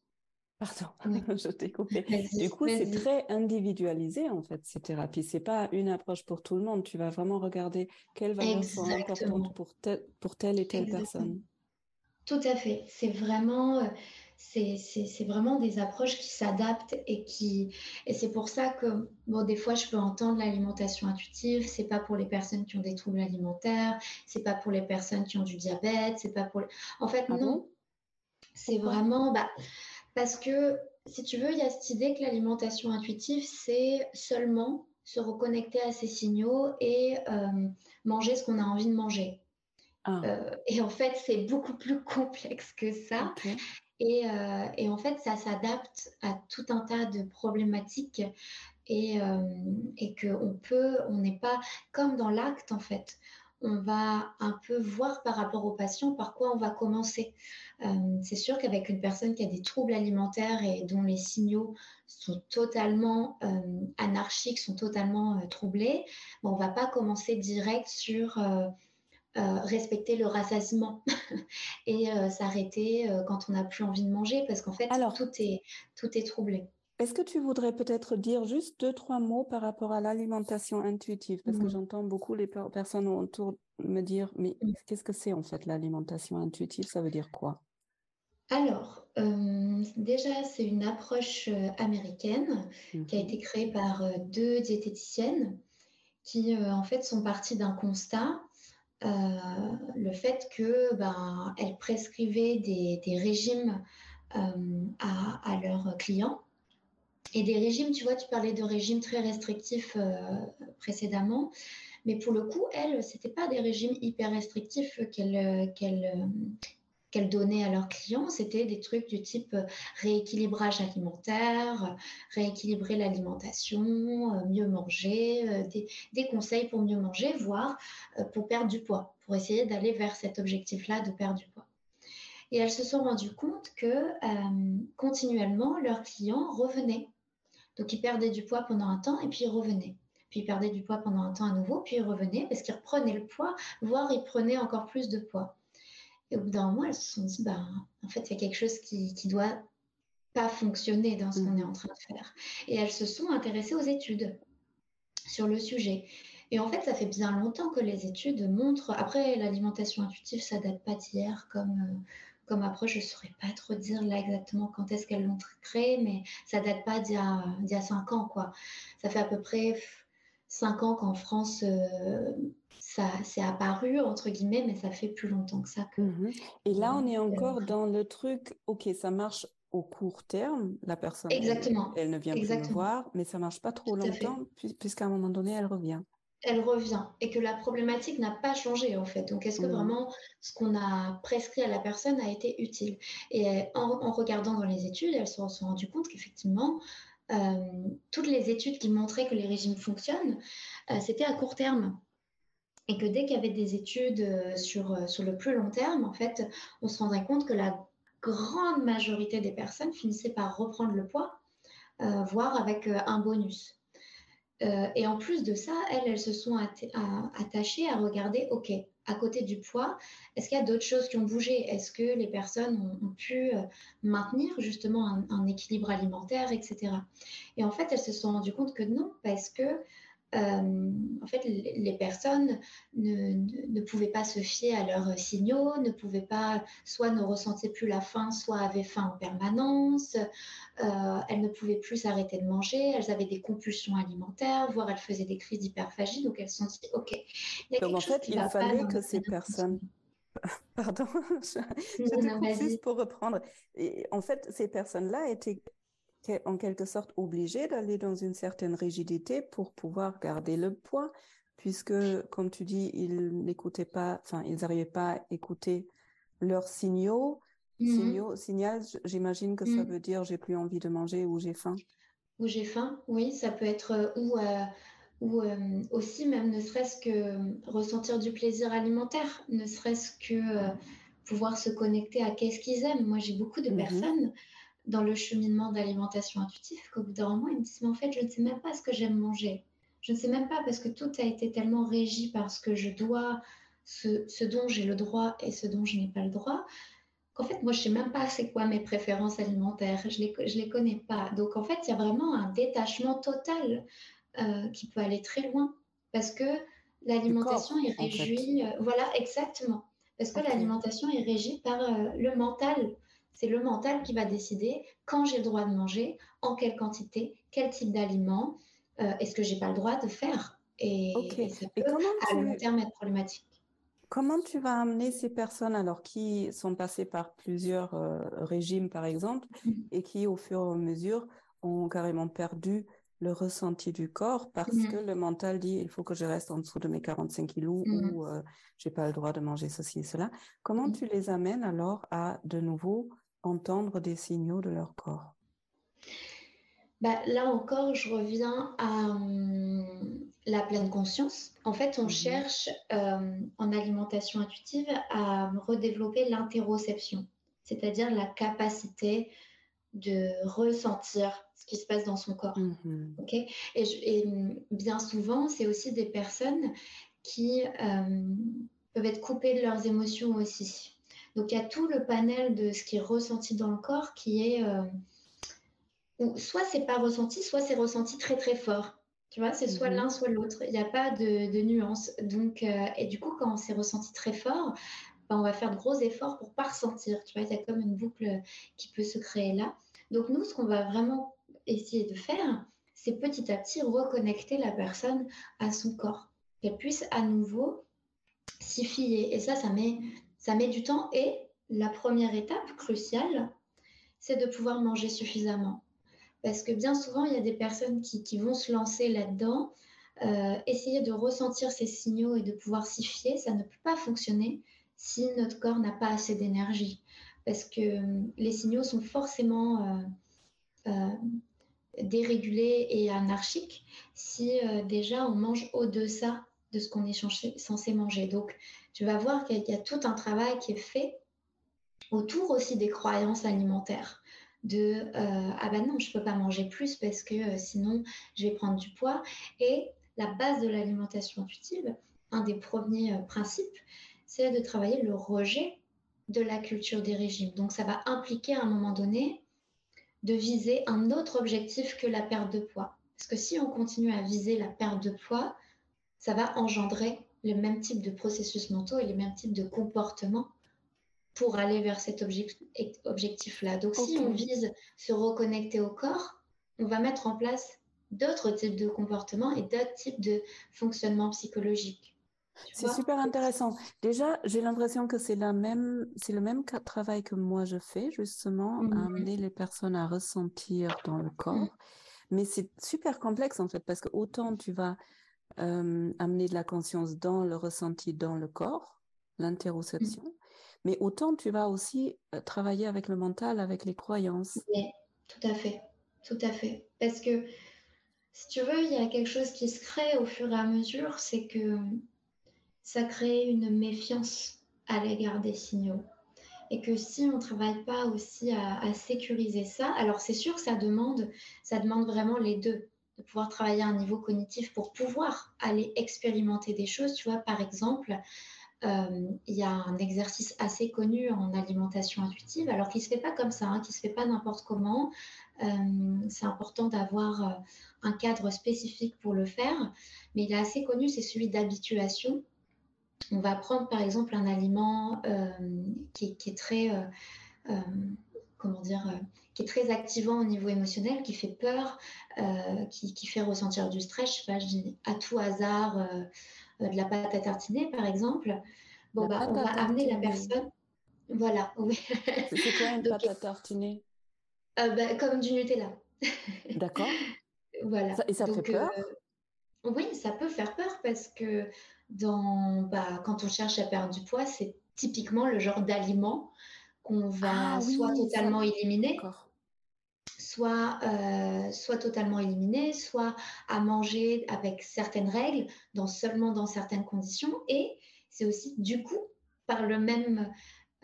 Pardon, je t'ai coupé. Du coup, c'est très individualisé en fait ces thérapies. C'est pas une approche pour tout le monde. Tu vas vraiment regarder quelles valeurs sont importantes pour, pour telle et telle personne. Tout à fait. C'est vraiment, euh, c'est, vraiment des approches qui s'adaptent et qui, et c'est pour ça que bon, des fois, je peux entendre l'alimentation intuitive. C'est pas pour les personnes qui ont des troubles alimentaires. C'est pas pour les personnes qui ont du diabète. C'est pas pour. En fait, ah non. c'est vraiment, bah parce que, si tu veux, il y a cette idée que l'alimentation intuitive, c'est seulement se reconnecter à ses signaux et euh, manger ce qu'on a envie de manger. Ah. Euh, et en fait, c'est beaucoup plus complexe que ça. Et, euh, et, en fait, ça s'adapte à tout un tas de problématiques et, et qu'on peut, on n'est pas comme dans l'acte en fait on va un peu voir par rapport au patient par quoi on va commencer. Euh, c'est sûr qu'avec une personne qui a des troubles alimentaires et dont les signaux sont totalement euh, anarchiques, sont totalement euh, troublés, on ne va pas commencer direct sur respecter le rassasiement et s'arrêter quand on n'a plus envie de manger parce qu'en fait, tout, est, tout est troublé. Est-ce que tu voudrais peut-être dire juste deux, trois mots par rapport à l'alimentation intuitive? Parce que mmh. j'entends beaucoup les personnes autour me dire, mais mmh. qu'est-ce que c'est en fait l'alimentation intuitive? Ça veut dire quoi? Alors, euh, déjà, c'est une approche euh, américaine qui a mmh. été créée par euh, deux diététiciennes qui, en fait, sont parties d'un constat, le fait que ben, elles prescrivaient des, régimes à, à, leurs clients et des régimes, tu vois, tu parlais de régimes très restrictifs euh, précédemment, mais pour le coup, elles, c'était pas des régimes hyper restrictifs qu'elles euh, qu'elles donnaient à leurs clients, c'était des trucs du type rééquilibrage alimentaire, rééquilibrer l'alimentation, mieux manger, des, conseils pour mieux manger, voire pour perdre du poids, pour essayer d'aller vers cet objectif-là de perdre du poids. Et elles se sont rendues compte que euh, continuellement, leurs clients revenaient donc, ils perdaient du poids pendant un temps et puis ils revenaient. Puis ils perdaient du poids pendant un temps à nouveau, puis ils revenaient parce qu'ils reprenaient le poids, voire ils prenaient encore plus de poids. Et au bout d'un moment, elles se sont dit, bah, en fait, il y a quelque chose qui, qui doit pas fonctionner dans ce qu'on est en train de faire. Et elles se sont intéressées aux études sur le sujet. Et en fait, ça fait bien longtemps que les études montrent. Après, l'alimentation intuitive, ça date pas d'hier, comme euh, comme approche, je ne saurais pas trop dire là exactement quand est-ce qu'elles l'ont créé, mais ça date pas d'il y, a, cinq ans. Quoi. Ça fait à peu près cinq ans qu'en France, euh, ça s'est apparu, entre guillemets, mais ça fait plus longtemps que ça. Que, mhm. Et là, on est encore dans le truc, ok, ça marche au court terme, la personne, Exactement. Elle, ne vient plus me voir, mais ça marche pas trop longtemps, puisqu'à un moment donné, elle revient elle revient et que la problématique n'a pas changé en fait. Donc est-ce que mmh. vraiment ce qu'on a prescrit à la personne a été utile? Et en, regardant dans les études, elles se sont rendues compte qu'effectivement, euh, toutes les études qui montraient que les régimes fonctionnent, euh, c'était à court terme. Et que dès qu'il y avait des études euh, sur, sur le plus long terme, en fait, on se rendrait compte que la grande majorité des personnes finissaient par reprendre le poids, voire avec un bonus. Euh, et en plus de ça, elles, se sont attachées à regarder, OK, à côté du poids, est-ce qu'il y a d'autres choses qui ont bougé? Est-ce que les personnes ont, pu euh, maintenir justement un, équilibre alimentaire, etc. Et en fait, elles se sont rendues compte que non, parce que euh, en fait, les personnes ne, pouvaient pas se fier à leurs signaux, ne pouvaient pas, soit ne ressentaient plus la faim, soit avaient faim en permanence, euh, elles ne pouvaient plus s'arrêter de manger, elles avaient des compulsions alimentaires, voire elles faisaient des crises d'hyperphagie, donc elles se sont dit, OK. Il donc en fait, il fallait que ces personnes... Pardon, je, juste pour reprendre. Et en fait, ces personnes-là étaient en quelque sorte obligés d'aller dans une certaine rigidité pour pouvoir garder le poids, puisque, comme tu dis, ils n'écoutaient pas, enfin, ils n'arrivaient pas à écouter leurs signaux. Mmh signaux, signal, j'imagine que ça mmh. veut dire j'ai plus envie de manger ou j'ai faim. Ou j'ai faim, oui, ça peut être euh, ou, euh, ou euh, aussi même ne serait-ce que ressentir du plaisir alimentaire, ne serait-ce que pouvoir se connecter à qu'est-ce qu'ils aiment. Moi, j'ai beaucoup de mmh personnes dans le cheminement d'alimentation intuitive qu'au bout d'un moment, ils me disent, mais en fait, je ne sais même pas ce que j'aime manger. Je ne sais même pas parce que tout a été tellement régi par ce que je dois, ce, dont j'ai le droit et ce dont je n'ai pas le droit, qu'en fait, moi, je ne sais même pas c'est quoi mes préférences alimentaires. Je ne les, je les connais pas. Donc, en fait, il y a vraiment un détachement total euh, qui peut aller très loin parce que l'alimentation est régie. Euh, voilà, exactement. Parce que l'alimentation est régie par euh, le mental. C'est le mental qui va décider quand j'ai le droit de manger, en quelle quantité, quel type d'aliment, euh, est-ce que j'ai pas le droit de faire. Et, ça peut à long terme être problématique. Comment tu vas amener ces personnes alors qui sont passées par plusieurs euh, régimes par exemple mmh. et qui au fur et à mesure ont carrément perdu le ressenti du corps parce mmh. que le mental dit il faut que je reste en dessous de mes 45 kilos mmh. ou euh, j'ai pas le droit de manger ceci et cela. Comment tu les amènes alors à de nouveau entendre des signaux de leur corps bah, Là encore, je reviens à hum, la pleine conscience. En fait, on mhm. cherche hum, en alimentation intuitive à redévelopper l'interoception, c'est-à-dire la capacité de ressentir ce qui se passe dans son corps. Mhm. et, hum, bien souvent, c'est aussi des personnes qui peuvent être coupées de leurs émotions aussi. Donc il y a tout le panel de ce qui est ressenti dans le corps qui est euh, soit c'est pas ressenti, soit c'est ressenti très très fort. Tu vois, c'est soit mhm. l'un, soit l'autre. Il n'y a pas de, nuance. Donc, euh, et du coup, quand c'est ressenti très fort, ben, on va faire de gros efforts pour pas ressentir. Tu vois, il y a comme une boucle qui peut se créer là. Donc nous, ce qu'on va vraiment essayer de faire, c'est petit à petit reconnecter la personne à son corps, qu'elle puisse à nouveau s'y fier. Et ça, ça met ça met du temps et la première étape cruciale, c'est de pouvoir manger suffisamment. Parce que bien souvent, il y a des personnes qui, vont se lancer là-dedans, euh, essayer de ressentir ces signaux et de pouvoir s'y fier, ça ne peut pas fonctionner si notre corps n'a pas assez d'énergie. Parce que euh, les signaux sont forcément euh, dérégulés et anarchiques si déjà on mange au-deçà de ce qu'on est censé manger. Donc, tu vas voir qu'il y a tout un travail qui est fait autour aussi des croyances alimentaires. De euh, ah ben non, je peux pas manger plus parce que euh, sinon je vais prendre du poids. Et la base de l'alimentation intuitive, un des premiers euh, principes, c'est de travailler le rejet de la culture des régimes. Donc ça va impliquer à un moment donné de viser un autre objectif que la perte de poids. Parce que si on continue à viser la perte de poids, ça va engendrer le même type de processus mentaux et les mêmes types de comportements pour aller vers cet objectif-là. Donc, si on vise se reconnecter au corps, on va mettre en place d'autres types de comportements et d'autres types de fonctionnement psychologique. C'est super intéressant. Déjà, j'ai l'impression que c'est même, c'est le même travail que moi je fais, justement, mhm. amener les personnes à ressentir dans le corps. Mhm. Mais c'est super complexe en fait, parce que autant tu vas euh, amener de la conscience dans le ressenti dans le corps, l'interoception, mm. mais autant tu vas aussi euh, travailler avec le mental, avec les croyances. Oui, tout à fait, tout à fait. Parce que si tu veux, il y a quelque chose qui se crée au fur et à mesure, c'est que ça crée une méfiance à l'égard des signaux. Et que si on ne travaille pas aussi à, à sécuriser ça, alors c'est sûr que ça demande, ça demande vraiment les deux de pouvoir travailler à un niveau cognitif pour pouvoir aller expérimenter des choses. Tu vois, par exemple, euh, il y a un exercice assez connu en alimentation intuitive, alors qui ne se fait pas comme ça, hein, qui ne se fait pas n'importe comment. Euh, c'est important d'avoir euh, un cadre spécifique pour le faire, mais il est assez connu, c'est celui d'habituation. On va prendre par exemple un aliment qui, est très, comment dire, qui est très activant au niveau émotionnel, qui fait peur, qui, qui, fait ressentir du stress. Je sais pas, je dis à tout hasard euh, de la pâte à tartiner, par exemple, bon, bah, on va amener la personne. Voilà, oui. C'est quoi une pâte à tartiner? euh, bah, Comme du Nutella. D'accord. voilà. et ça fait peur? euh, Oui, ça peut faire peur parce que dans, bah, quand on cherche à perdre du poids, c'est typiquement le genre d'aliment qu'on va ah soit totalement éliminer, soit, euh, soit totalement éliminé, soit à manger avec certaines règles, dans, seulement dans certaines conditions. Et c'est aussi du coup, par le même,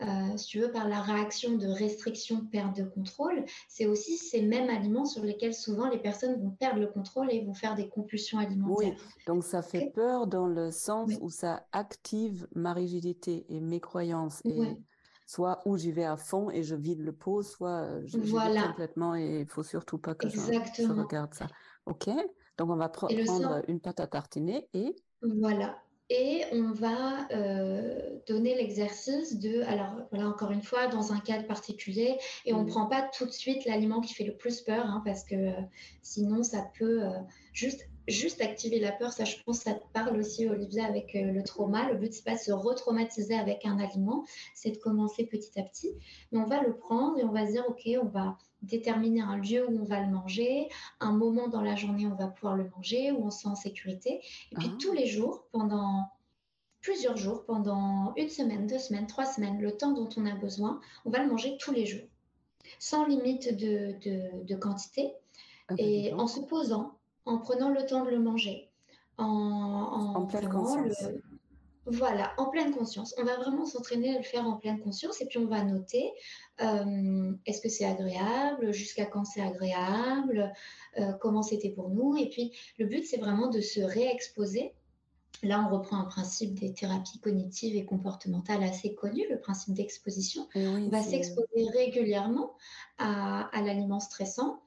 euh, si tu veux, par la réaction de restriction, perte de contrôle, c'est aussi ces mêmes aliments sur lesquels souvent les personnes vont perdre le contrôle et vont faire des compulsions alimentaires. Oui, donc ça fait peur dans le sens où ça active ma rigidité et mes croyances. Et soit où j'y vais à fond et je vide le pot, soit je voilà. complètement et il faut surtout pas que je, regarde ça. Ok, donc on va prendre une pâte à tartiner et voilà. Et on va euh, donner l'exercice de, alors voilà encore une fois, dans un cadre particulier, et on ne mmh. prend pas tout de suite l'aliment qui fait le plus peur, hein, parce que euh, sinon ça peut euh, juste juste activer la peur, ça je pense ça te parle aussi Olivia avec euh, le trauma. Le but c'est pas de se retraumatiser avec un aliment, c'est de commencer petit à petit. Mais on va le prendre et on va se dire ok, on va déterminer un lieu où on va le manger, un moment dans la journée où on va pouvoir le manger, où on se sent en sécurité. Et puis ah. tous les jours, pendant plusieurs jours, pendant une semaine, deux semaines, trois semaines, le temps dont on a besoin, on va le manger tous les jours, sans limite de, quantité. Ah, bah, et en se posant, en prenant le temps de le manger, en, en, pleine conscience. Voilà, en pleine conscience. On va vraiment s'entraîner à le faire en pleine conscience et puis on va noter euh, est-ce que c'est agréable, jusqu'à quand c'est agréable, euh, comment c'était pour nous. Et puis le but, c'est vraiment de se réexposer. Là, on reprend un principe des thérapies cognitives et comportementales assez connu, le principe d'exposition. on va s'exposer régulièrement à l'aliment stressant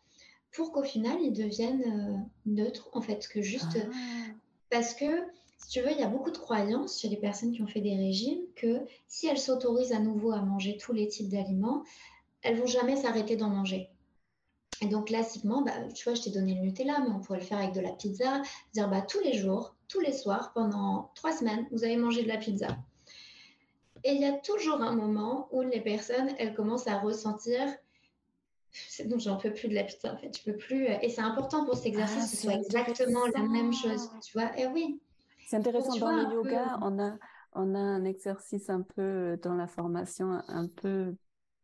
pour qu'au final, ils deviennent euh, neutres, en fait, que juste... Ah. Parce que, si tu veux, il y a beaucoup de croyances chez les personnes qui ont fait des régimes que si elles s'autorisent à nouveau à manger tous les types d'aliments, elles vont jamais s'arrêter d'en manger. Et donc, classiquement, bah, tu vois, je t'ai donné le Nutella, mais on pourrait le faire avec de la pizza. Dire, bah, tous les jours, tous les soirs, pendant trois semaines, vous allez manger de la pizza. Et il y a toujours un moment où les personnes, elles commencent à ressentir c'est bon, j'en peux plus de la pizza en fait. Je peux plus. Euh, et c'est important pour cet exercice ah, que ce soit exactement la même chose. Tu vois Et eh oui. C'est intéressant. dans le yoga, on, a, on a un exercice un peu euh, dans la formation, un peu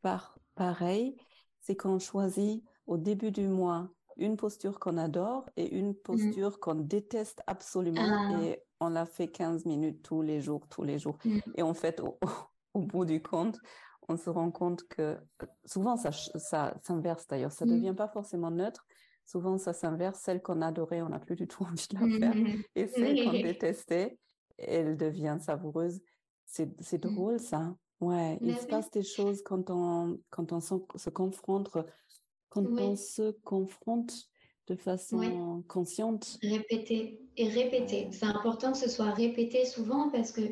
par, pareil. C'est qu'on choisit au début du mois une posture qu'on adore et une mmh. posture qu'on déteste absolument. Ah. Et on la fait 15 minutes tous les jours, tous les jours. Mmh. Et en fait, au bout du compte, on se rend compte que souvent ça, ça s'inverse d'ailleurs, ça ne mmh. devient pas forcément neutre. Souvent ça s'inverse, celle qu'on adorait, on n'a plus du tout envie de la faire. Mmh, Et celle qu'on détestait, elle devient savoureuse. C'est drôle ça. Ouais, il se passe des choses quand on, quand on se confronte, quand on se confronte de façon consciente. Répéter et répéter. C'est important que ce soit répété souvent parce que,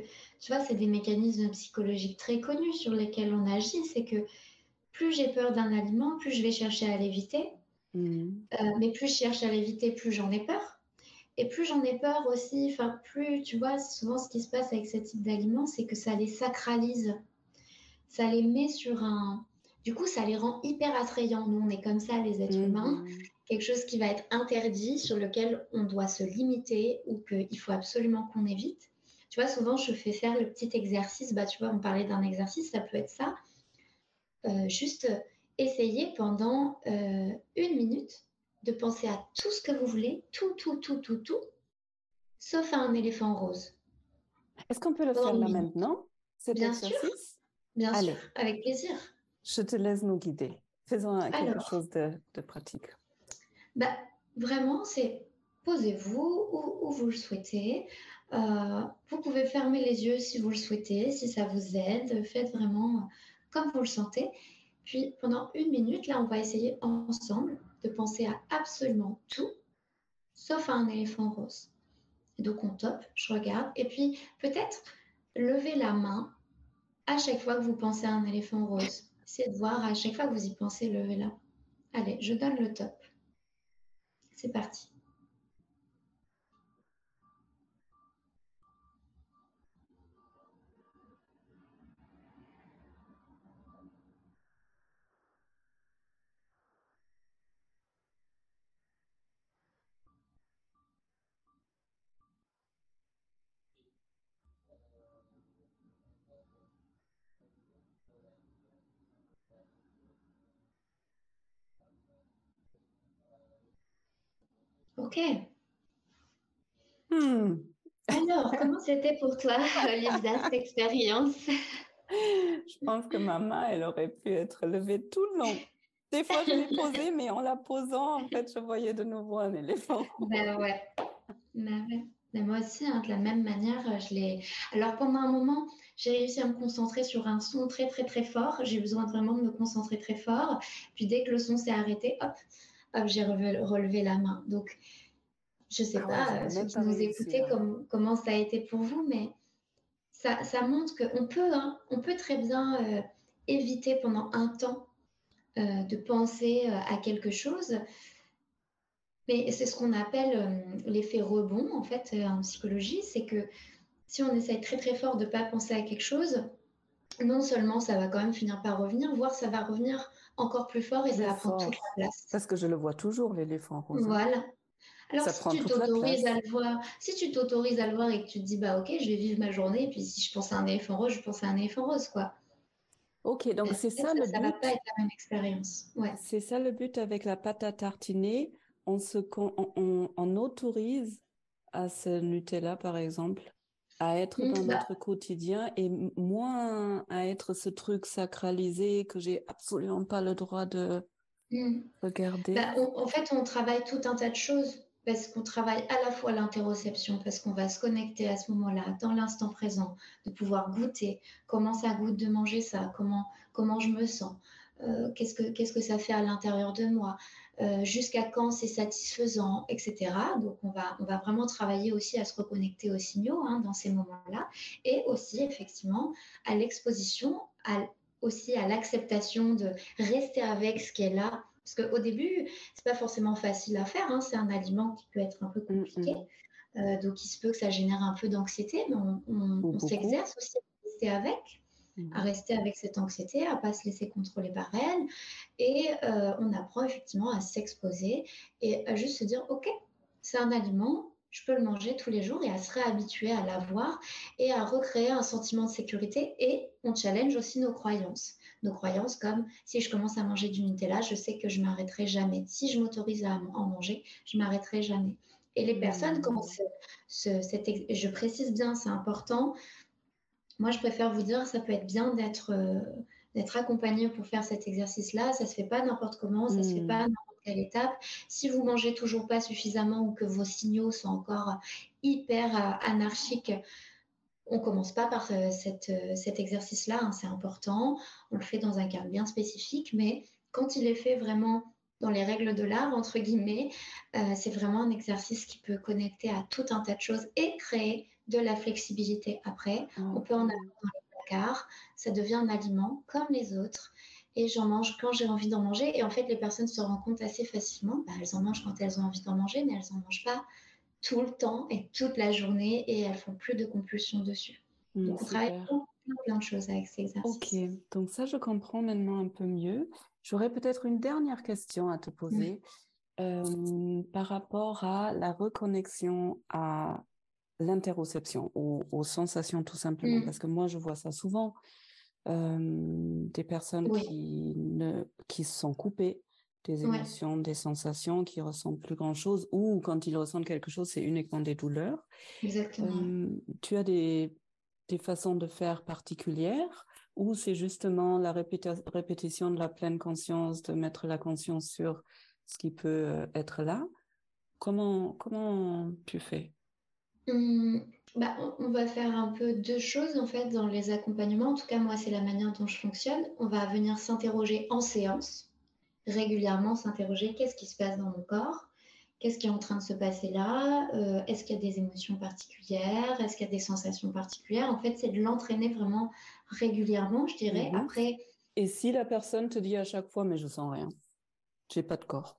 tu vois, c'est des mécanismes psychologiques très connus sur lesquels on agit. C'est que plus j'ai peur d'un aliment, plus je vais chercher à l'éviter. Mmh. Euh, mais plus je cherche à l'éviter, plus j'en ai peur. Et plus j'en ai peur aussi, enfin, plus, tu vois, souvent ce qui se passe avec ce type d'aliments, c'est que ça les sacralise. Ça les met sur un. Du coup, ça les rend hyper attrayants. Nous, on est comme ça, les êtres mmh. humains quelque chose qui va être interdit, sur lequel on doit se limiter ou qu'il faut absolument qu'on évite. Tu vois, souvent, je fais faire le petit exercice. Bah, tu vois, on parlait d'un exercice, ça peut être ça. Euh, juste essayer pendant euh, une minute de penser à tout ce que vous voulez, tout, tout, tout, tout, tout, sauf à un éléphant rose. Est-ce qu'on peut le faire là maintenant Bien sûr. Bien sûr, avec plaisir. Je te laisse nous guider. Faisons quelque chose de pratique. Bah, vraiment, c'est posez-vous où, vous le souhaitez. Euh, vous pouvez fermer les yeux si vous le souhaitez, si ça vous aide. Faites vraiment comme vous le sentez. Puis pendant une minute, là, on va essayer ensemble de penser à absolument tout, sauf à un éléphant rose. donc on top, je regarde. Et puis peut-être lever la main à chaque fois que vous pensez à un éléphant rose. Essayez de voir à chaque fois que vous y pensez, levez-la. Allez, je donne le top. C'est parti. Ok. Hmm. Alors, comment c'était pour toi, Lisa, cette expérience Je pense que ma main, elle aurait pu être levée tout le long. Des fois, je l'ai posée, mais en la posant, en fait, je voyais de nouveau un éléphant. Ben ouais. Ben ouais. Mais moi aussi, hein, de la même manière, je l'ai. Alors, pendant un moment, j'ai réussi à me concentrer sur un son très, très, très fort. J'ai besoin vraiment de me concentrer très fort. Puis, dès que le son s'est arrêté, hop, hop j'ai relevé, la main. Donc, je ne sais ah pas si vous nous écoutez comme, comment ça a été pour vous, mais ça, ça montre qu'on peut, hein, on peut très bien euh, éviter pendant un temps euh, de penser euh, à quelque chose. Mais c'est ce qu'on appelle l'effet rebond, en fait, en psychologie. C'est que si on essaye très très fort de ne pas penser à quelque chose, non seulement ça va quand même finir par revenir, voire ça va revenir encore plus fort et ça va prendre toute la place. Parce que je le vois toujours, l'éléphant rose. Voilà. Alors, si tu t'autorises à le voir, si tu t'autorises à le voir et que tu te dis, bah, ok, je vais vivre ma journée, et puis si je pense à un éléphant rose, je pense à un éléphant rose, quoi. Ok, donc c'est ça, le but. Ça va pas être la même expérience. Ouais. C'est ça le but avec la pâte à tartiner. On, se, on, autorise à ce Nutella, par exemple, à être dans bah notre quotidien et moins à être ce truc sacralisé que j'ai absolument pas le droit de mmh. regarder. Bah, en fait, on travaille tout un tas de choses parce qu'on travaille à la fois l'interoception, parce qu'on va se connecter à ce moment-là, dans l'instant présent, de pouvoir goûter comment ça goûte de manger ça, comment, comment je me sens, euh, qu'est-ce, que, qu'est-ce que ça fait à l'intérieur de moi, euh, jusqu'à quand c'est satisfaisant, etc. Donc on va, on va vraiment travailler aussi à se reconnecter aux signaux hein, dans ces moments-là, et aussi effectivement à l'exposition, à, aussi à l'acceptation de rester avec ce qui est là parce qu'au début, c'est pas forcément facile à faire. Hein. C'est un aliment qui peut être un peu mm, compliqué. Mm. Euh, donc, il se peut que ça génère un peu d'anxiété, mais on, s'exerce aussi à rester avec, mm. à rester avec cette anxiété, à pas se laisser contrôler par elle. Et euh, on apprend effectivement à s'exposer et à juste se dire, OK, c'est un aliment, je peux le manger tous les jours et à se réhabituer à l'avoir et à recréer un sentiment de sécurité. Et on challenge aussi nos croyances nos croyances comme si je commence à manger du Nutella, je sais que je m'arrêterai jamais. Si je m'autorise à en manger, je m'arrêterai jamais. Et les personnes, mmh. comment ce, je précise bien, c'est important. Moi, je préfère vous dire, ça peut être bien d'être euh, d'être accompagné pour faire cet exercice-là. Ça se fait pas n'importe comment, ça se fait pas à mmh. n'importe quelle étape. Si vous mangez toujours pas suffisamment ou que vos signaux sont encore hyper euh, anarchiques, on commence pas par euh, euh, cet exercice-là, hein, c'est important. On le fait dans un cadre bien spécifique, mais quand il est fait vraiment dans les règles de l'art, entre guillemets, euh, c'est vraiment un exercice qui peut connecter à tout un tas de choses et créer de la flexibilité après. Ah, on peut en avoir dans les placards, ça devient un aliment comme les autres. Et j'en mange quand j'ai envie d'en manger. Et en fait, les personnes se rendent compte assez facilement. Bah, elles en mangent quand elles ont envie d'en manger, mais elles n'en mangent pas tout le temps et toute la journée et elles font plus de compulsions dessus. Mmh, donc, on travaille plein, de choses avec ces exercices. Ok, donc ça, je comprends maintenant un peu mieux. J'aurais peut-être une dernière question à te poser euh, par rapport à la reconnexion à l'interoception, aux, aux, sensations tout simplement, mmh. parce que moi, je vois ça souvent. Euh, des personnes qui, ne, qui se sont coupées des émotions, des sensations qui ressentent plus grand chose, ou quand ils ressentent quelque chose, c'est uniquement des douleurs. Exactement. tu as des, des, façons de faire particulières, ou c'est justement la répétition de la pleine conscience, de mettre la conscience sur ce qui peut euh, être là? Comment, comment tu fais? Mmh, bah, on, va faire un peu deux choses en fait dans les accompagnements. En tout cas, moi, c'est la manière dont je fonctionne. On va venir s'interroger en séance, régulièrement s'interroger qu'est-ce qui se passe dans mon corps, qu'est-ce qui est en train de se passer là, euh, est-ce qu'il y a des émotions particulières, est-ce qu'il y a des sensations particulières? En fait, c'est de l'entraîner vraiment régulièrement, je dirais. Mhm. Après. Et si la personne te dit à chaque fois, mais je sens rien, j'ai pas de corps?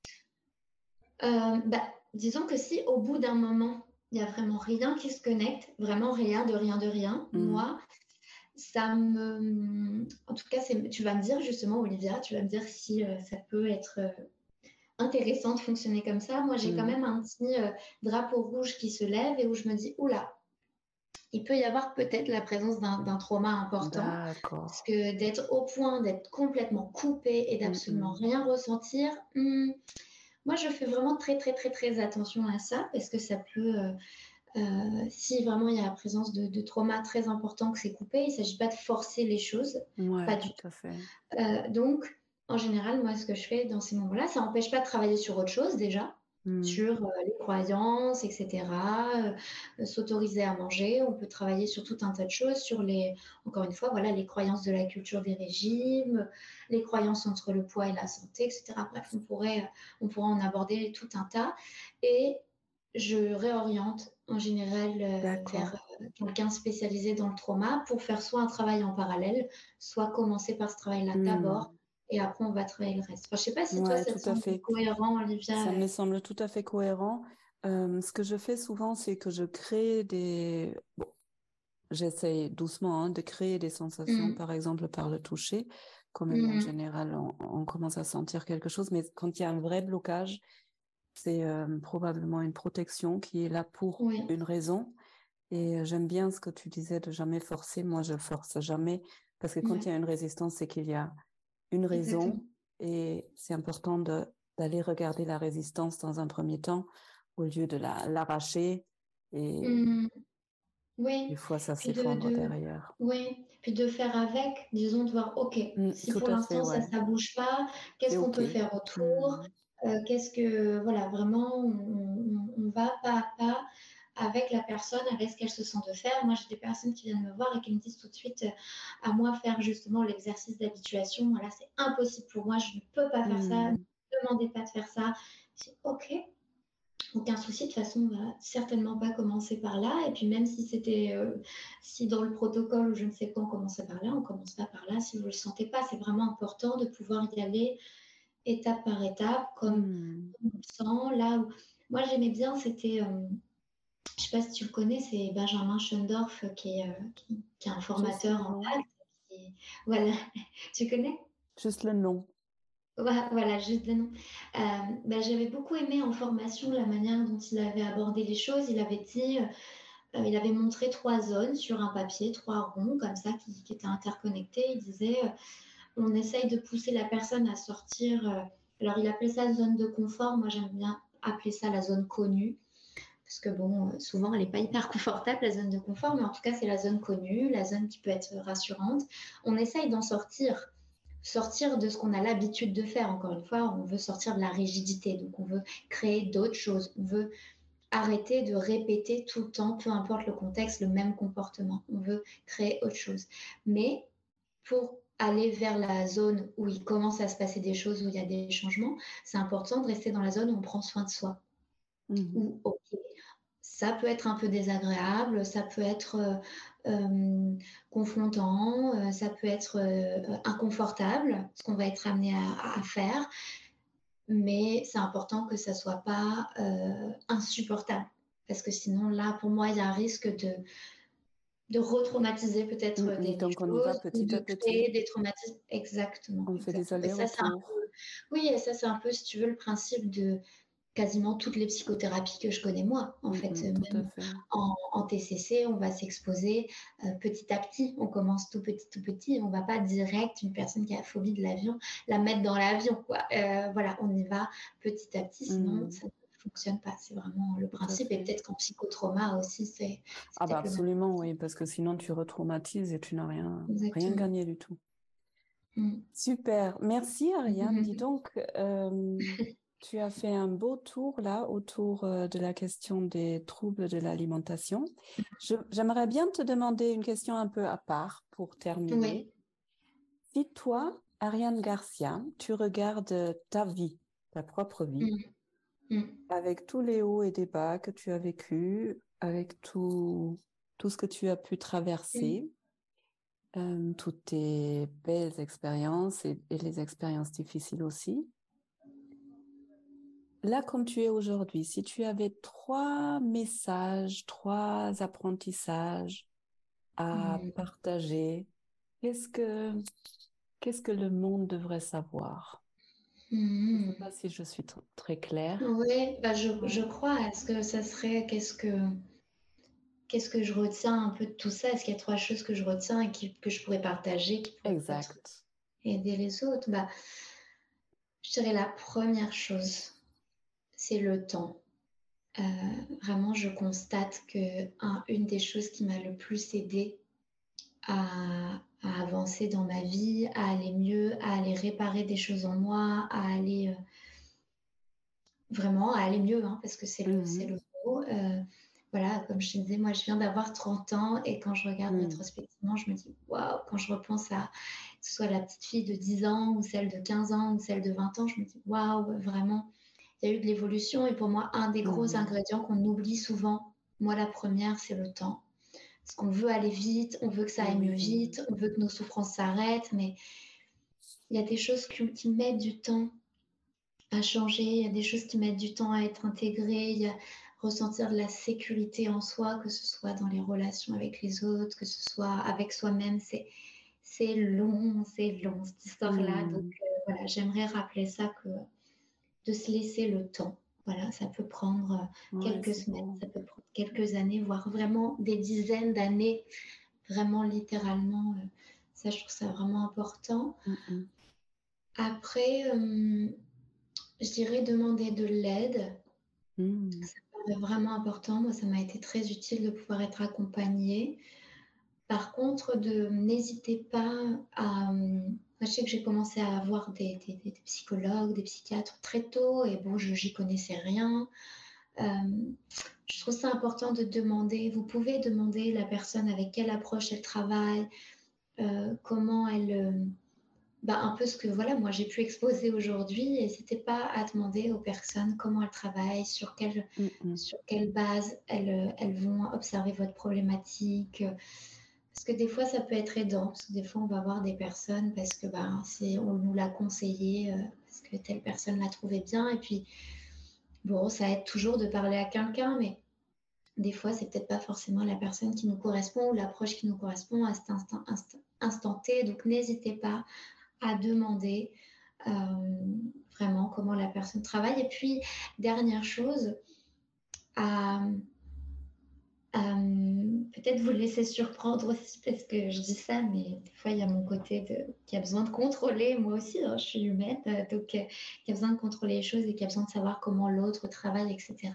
Euh, bah, disons que si au bout d'un moment il n'y a vraiment rien qui se connecte, vraiment rien de rien de rien. Mm. Moi, ça me. En tout cas, tu vas me dire justement, Olivia, tu vas me dire si euh, ça peut être euh, intéressant de fonctionner comme ça. Moi, j'ai quand mm. même un petit euh, drapeau rouge qui se lève et où je me dis, oula, il peut y avoir peut-être la présence d'un trauma important. Parce que d'être au point d'être complètement coupé et d'absolument mm, rien ressentir. Hmm, moi, je fais vraiment très, très, très, très attention à ça parce que ça peut, euh, euh, si vraiment il y a la présence de, de trauma très important que c'est coupé, il ne s'agit pas de forcer les choses. pas du tout. Fait. Euh, donc, en général, moi, ce que je fais dans ces moments-là, ça n'empêche pas de travailler sur autre chose déjà. Mmh. sur euh, les croyances, etc. Euh, s'autoriser à manger. On peut travailler sur tout un tas de choses, sur les, encore une fois, voilà, les croyances de la culture des régimes, les croyances entre le poids et la santé, etc. Bref, on pourrait, on pourrait en aborder tout un tas. Et je réoriente en général euh, vers quelqu'un spécialisé dans le trauma pour faire soit un travail en parallèle, soit commencer par ce travail-là mmh. d'abord et après on va travailler le reste. Enfin, je sais pas si toi ça te semble cohérent, Olivia. Ça me semble tout à fait cohérent. Euh, ce que je fais souvent, c'est que je crée des. Bon, J'essaie doucement hein, de créer des sensations, mmh. par exemple par le toucher. Comme en mmh. général, on, commence à sentir quelque chose, mais quand il y a un vrai blocage, c'est euh, probablement une protection qui est là pour une raison. Et euh, j'aime bien ce que tu disais de jamais forcer. Moi, je force jamais parce que quand il y a une résistance, c'est qu'il y a une raison et c'est important d'aller regarder la résistance dans un premier temps au lieu de l'arracher et mmh. oui. des fois ça s'effondre de, derrière. Oui, puis de faire avec, disons de voir, ok, mmh, si pour l'instant ça ça bouge pas, qu'est-ce qu'on peut faire autour? Mmh. euh, Qu'est-ce que, voilà, vraiment, on, on, va pas à pas avec la personne, avec ce qu'elle se sent de faire. Moi, j'ai des personnes qui viennent me voir et qui me disent tout de suite euh, à moi faire justement l'exercice d'habituation. Voilà, c'est impossible pour moi, je ne peux pas faire ça. Hmm. Ne demandez pas de faire ça. C'est OK. Aucun souci, de toute façon, on va certainement pas commencer par là. Et puis même si c'était, euh, si dans le protocole ou je ne sais quoi, on commençait par là, on commence pas par là. Si vous le sentez pas, c'est vraiment important de pouvoir y aller étape par étape, comme hmm. on le sent. Là où moi j'aimais bien, c'était euh, je ne sais pas si tu le connais, c'est Benjamin Schoendorf qui est, euh, qui, est un formateur en maths. Voilà, tu connais? Juste le nom. Voilà, juste le nom. Euh, bah, j'avais beaucoup aimé en formation la manière dont il avait abordé les choses. Il avait dit, euh, il avait montré trois zones sur un papier, trois ronds comme ça qui, qui étaient interconnectés. Il disait, on essaye de pousser la personne à sortir. alors il appelait ça zone de confort. Moi j'aime bien appeler ça la zone connue parce que bon, souvent, elle n'est pas hyper confortable, la zone de confort, mais en tout cas, c'est la zone connue, la zone qui peut être rassurante. On essaye d'en sortir, sortir de ce qu'on a l'habitude de faire. Encore une fois, on veut sortir de la rigidité, donc on veut créer d'autres choses, on veut arrêter de répéter tout le temps, peu importe le contexte, le même comportement. On veut créer autre chose. Mais pour aller vers la zone où il commence à se passer des choses, où il y a des changements, c'est important de rester dans la zone où on prend soin de soi. Mmh. Où, ok, ça peut être un peu désagréable, ça peut être euh, euh, confrontant, euh, ça peut être inconfortable, ce qu'on va être amené à, faire, mais c'est important que ça soit pas insupportable, parce que sinon là, pour moi, il y a un risque de de retraumatiser peut-être mmh, des, donc choses, on va petit à petit. des traumatismes. Exactement. On fait des Oui, et ça c'est un peu, si tu veux, le principe de quasiment toutes les psychothérapies que je connais moi. En fait, même En, TCC, on va s'exposer euh, petit à petit. On commence tout petit, tout petit. On va pas direct une personne qui a phobie de l'avion la mettre dans l'avion. Quoi. Euh, voilà, on y va petit à petit, sinon mmh. ça ne fonctionne pas. C'est vraiment le principe. Et peut-être qu'en psychotrauma aussi, c'est. Ah bah absolument, oui, parce que sinon tu retraumatises et tu n'as rien, rien gagné du tout. Mmh. Super, merci Ariane. Dis donc. Euh, tu as fait un beau tour là autour euh, de la question des troubles de l'alimentation. J'aimerais bien te demander une question un peu à part pour terminer. Si toi, Ariane Garcia, tu regardes ta vie, ta propre vie, mm. Mm. avec tous les hauts et des bas que tu as vécu, avec tout, tout ce que tu as pu traverser, euh, toutes tes belles expériences et les expériences difficiles aussi, là, comme tu es aujourd'hui, si tu avais trois messages, trois apprentissages à mmh. partager, qu'est-ce que, qu'est-ce que le monde devrait savoir? Je ne sais mmh. pas si je suis très claire. Oui, bah je, je, crois. Est-ce que ça serait, qu'est-ce que, qu'est-ce que je retiens un peu de tout ça? Est-ce qu'il y a trois choses que je retiens et que je pourrais partager qui exact. aider les autres? Bah, Je dirais la première chose, c'est le temps. Euh, vraiment, je constate que une des choses qui m'a le plus aidé à, avancer dans ma vie, à aller mieux, à aller réparer des choses en moi, à aller euh, vraiment à aller mieux, hein, parce que c'est le, mmh le mot. Euh, voilà, comme je te disais, moi je viens d'avoir 30 ans et quand je regarde mmh. rétrospectivement, je me dis waouh, quand je repense à que ce soit la petite fille de 10 ans ou celle de 15 ans ou celle de 20 ans, je me dis waouh, vraiment il y a eu de l'évolution. Et pour moi, un des gros mmh. ingrédients qu'on oublie souvent, moi la première, c'est le temps. Parce qu'on veut aller vite, on veut que ça aille mieux vite, on veut que nos souffrances s'arrêtent, mais il y a des choses qui, mettent du temps à changer, il y a des choses qui mettent du temps à être intégrées, il y a ressentir de la sécurité en soi, que ce soit dans les relations avec les autres, que ce soit avec soi-même, c'est c'est long, c'est long cette histoire-là. Mmh. Donc euh, voilà, j'aimerais rappeler ça que de se laisser le temps. Voilà, ça peut prendre euh, quelques semaines, ça peut prendre quelques années, voire vraiment des dizaines d'années, vraiment littéralement. Euh, ça, je trouve ça vraiment important. Après, euh, je dirais demander de l'aide. Mmh. Ça paraît vraiment important. Moi, ça m'a été très utile de pouvoir être accompagnée. Par contre, de n'hésitez pas à je sais que j'ai commencé à avoir des, psychologues, des psychiatres très tôt, et bon, je n'y connaissais rien. Euh, je trouve ça important de demander. Vous pouvez demander la personne avec quelle approche elle travaille, euh, comment elle. Euh, bah, un peu ce que voilà, moi j'ai pu exposer aujourd'hui, et n'hésitez pas à demander aux personnes comment elles travaillent, sur quelle, mm, mm. sur quelle base elles, elles vont observer votre problématique. Parce que des fois, ça peut être aidant. Parce que des fois, on va voir des personnes parce que ben, on nous l'a conseillé, euh, parce que telle personne l'a trouvé bien. Et puis, bon, ça aide toujours de parler à quelqu'un, mais des fois, c'est peut-être pas forcément la personne qui nous correspond ou l'approche qui nous correspond à cet instant, instant, T. Donc, n'hésitez pas à demander euh, vraiment comment la personne travaille. Et puis, dernière chose, à euh, peut-être vous laisser surprendre aussi parce que je dis ça, mais des fois il y a mon côté qui a besoin de contrôler, moi aussi, hein, je suis humaine, euh, donc euh, qui a besoin de contrôler les choses et qui a besoin de savoir comment l'autre travaille, etc.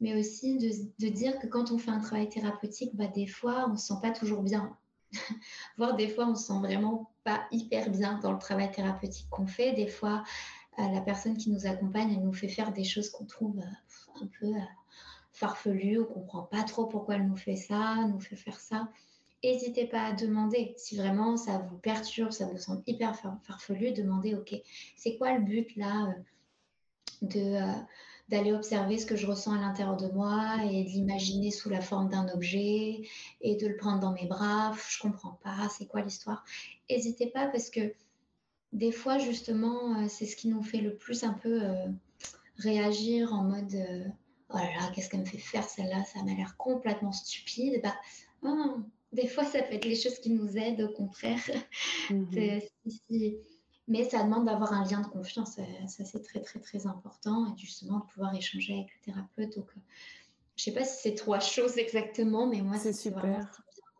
Mais aussi de, dire que quand on fait un travail thérapeutique, bah, des fois on ne se sent pas toujours bien. Voire des fois on ne se sent vraiment pas hyper bien dans le travail thérapeutique qu'on fait. Des fois, la personne qui nous accompagne, elle nous fait faire des choses qu'on trouve un peu farfelue, on comprend pas trop pourquoi elle nous fait ça, nous fait faire ça. N'hésitez pas à demander. Si vraiment ça vous perturbe, ça vous semble hyper farfelu, demandez, OK, c'est quoi le but là euh, de euh, d'aller observer ce que je ressens à l'intérieur de moi et de l'imaginer sous la forme d'un objet et de le prendre dans mes bras? Je comprends pas, c'est quoi l'histoire? N'hésitez pas parce que des fois justement euh, c'est ce qui nous fait le plus un peu réagir en mode oh là là, qu'est-ce qu'elle me fait faire celle-là? Ça m'a l'air complètement stupide. Bah, des fois, ça peut être les choses qui nous aident, au contraire. Mhm. Mais ça demande d'avoir un lien de confiance. Ça, c'est très, très, très important. Et justement, de pouvoir échanger avec le thérapeute. Donc, euh, je ne sais pas si c'est trois choses exactement, mais moi, c'est super.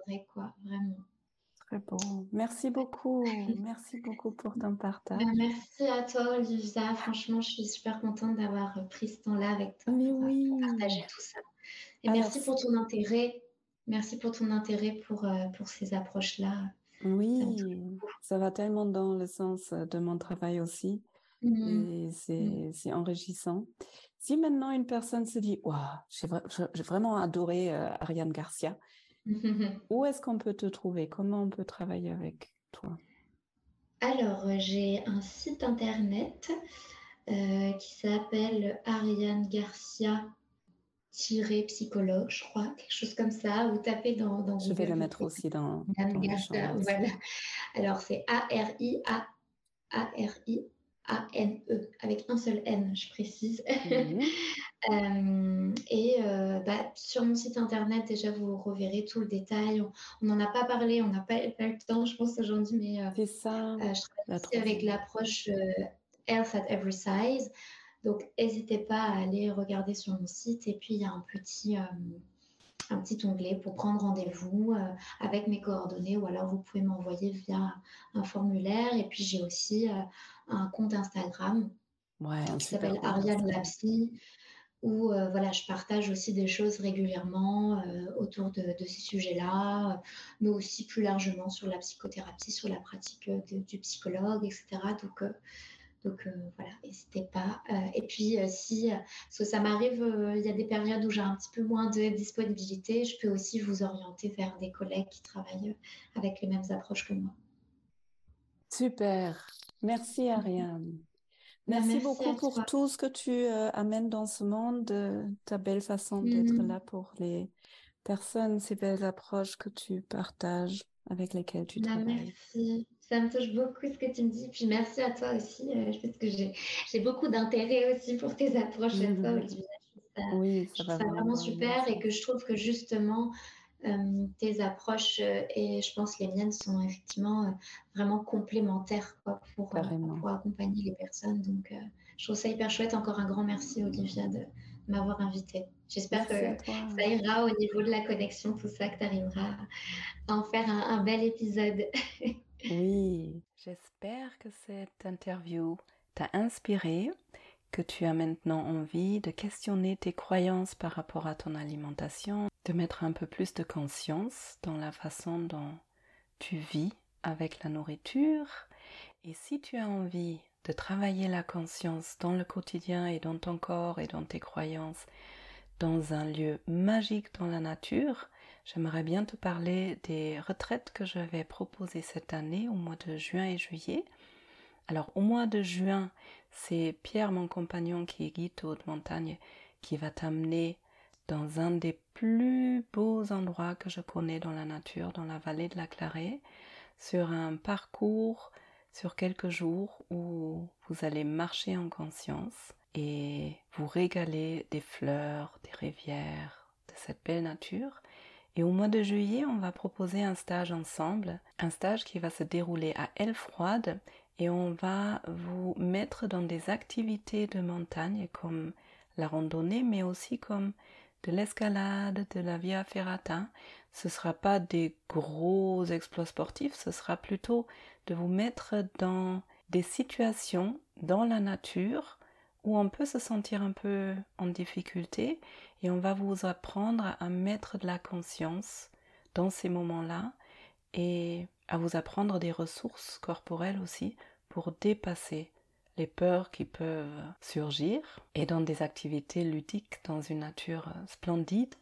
Vraiment, quoi, vraiment. Merci beaucoup. Merci beaucoup pour ton partage. Ben, merci à toi, Olivia. Franchement, je suis super contente d'avoir pris ce temps-là avec toi Mais pour, oui. partager tout ça. Et merci pour ton intérêt. Merci pour ton intérêt pour, euh, pour ces approches-là. Oui, ça, va tellement dans le sens de mon travail aussi. Mmh. Mmh. C'est enrichissant. Si maintenant une personne se dit, waouh, j'ai vraiment adoré euh, Ariane Garcia, où est-ce qu'on peut te trouver? Comment on peut travailler avec toi? Alors, j'ai un site internet euh, qui s'appelle Ariane Garcia psychologue, je crois, quelque chose comme ça, ou tapez dans, dans Je vais le mettre aussi dans, dans voilà. Alors c'est A-R-I-A A-R-I A-N-E, avec un seul N, je précise. Euh, et euh, bah, sur mon site internet, déjà, vous reverrez tout le détail. On n'en a pas parlé, on n'a pas, le temps, je pense, aujourd'hui, mais euh, c'est ça. je travaille avec l'approche Health at Every Size. Donc, n'hésitez pas à aller regarder sur mon site. Et puis, il y a un petit un petit onglet pour prendre rendez-vous avec mes coordonnées ou alors vous pouvez m'envoyer via un formulaire. Et puis j'ai aussi un compte Instagram qui s'appelle Ariane Lapsy où euh, voilà, je partage aussi des choses régulièrement euh, autour de, ces sujets-là, mais aussi plus largement sur la psychothérapie, sur la pratique euh, du psychologue, etc. Donc, donc voilà, n'hésitez pas. et puis si, parce que ça m'arrive, il y a des périodes où j'ai un petit peu moins de disponibilité, je peux aussi vous orienter vers des collègues qui travaillent avec les mêmes approches que moi. Super. Merci Ariane. Merci, beaucoup pour tout ce que tu euh, amènes dans ce monde, ta belle façon d'être mmh. là pour les personnes, ces belles approches que tu partages, avec lesquelles tu bah, travailles. Merci, ça me touche beaucoup ce que tu me dis. Puis merci à toi aussi. Euh, je pense que j'ai beaucoup d'intérêt aussi pour tes approches à toi, Olivia. oui, ça, va vraiment super et que je trouve que justement, euh, tes approches euh, et je pense les miennes sont effectivement euh, vraiment complémentaires pour, pour, accompagner les personnes. Donc, je trouve ça hyper chouette. Encore un grand merci, Olivia, de m'avoir invitée. J'espère que ça ira au niveau de la connexion, tout ça, que tu arriveras à en faire un bel épisode. oui, j'espère que cette interview t'a inspiré, que tu as maintenant envie de questionner tes croyances par rapport à ton alimentation, de mettre un peu plus de conscience dans la façon dont tu vis avec la nourriture. Et si tu as envie de travailler la conscience dans le quotidien et dans ton corps et dans tes croyances, dans un lieu magique dans la nature, j'aimerais bien te parler des retraites que je vais proposer cette année au mois de juin et juillet. Alors au mois de juin, c'est Pierre, mon compagnon qui est guide haute montagne, qui va t'amener dans un des plus beaux endroits que je connais dans la nature, dans la vallée de la Clarée, sur un parcours sur quelques jours où vous allez marcher en conscience et vous régaler des fleurs, des rivières, de cette belle nature. Et au mois de juillet, on va proposer un stage ensemble, un stage qui va se dérouler à Froide et on va vous mettre dans des activités de montagne comme la randonnée, mais aussi comme de l'escalade, de la via ferrata. Ce ne sera pas des gros exploits sportifs, ce sera plutôt de vous mettre dans des situations dans la nature où on peut se sentir un peu en difficulté et on va vous apprendre à mettre de la conscience dans ces moments-là et à vous apprendre des ressources corporelles aussi pour dépasser les peurs qui peuvent surgir et dans des activités ludiques dans une nature splendide.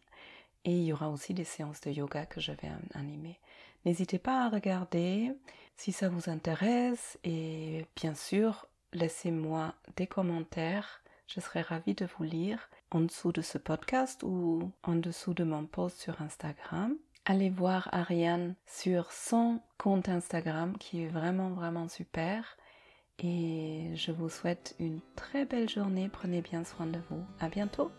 Et il y aura aussi des séances de yoga que je vais animer. N'hésitez pas à regarder si ça vous intéresse et bien sûr, laissez-moi des commentaires. Je serai ravie de vous lire en dessous de ce podcast ou en dessous de mon post sur Instagram. Allez voir Ariane sur son compte Instagram qui est vraiment vraiment super. Et je vous souhaite une très belle journée. Prenez bien soin de vous. À bientôt.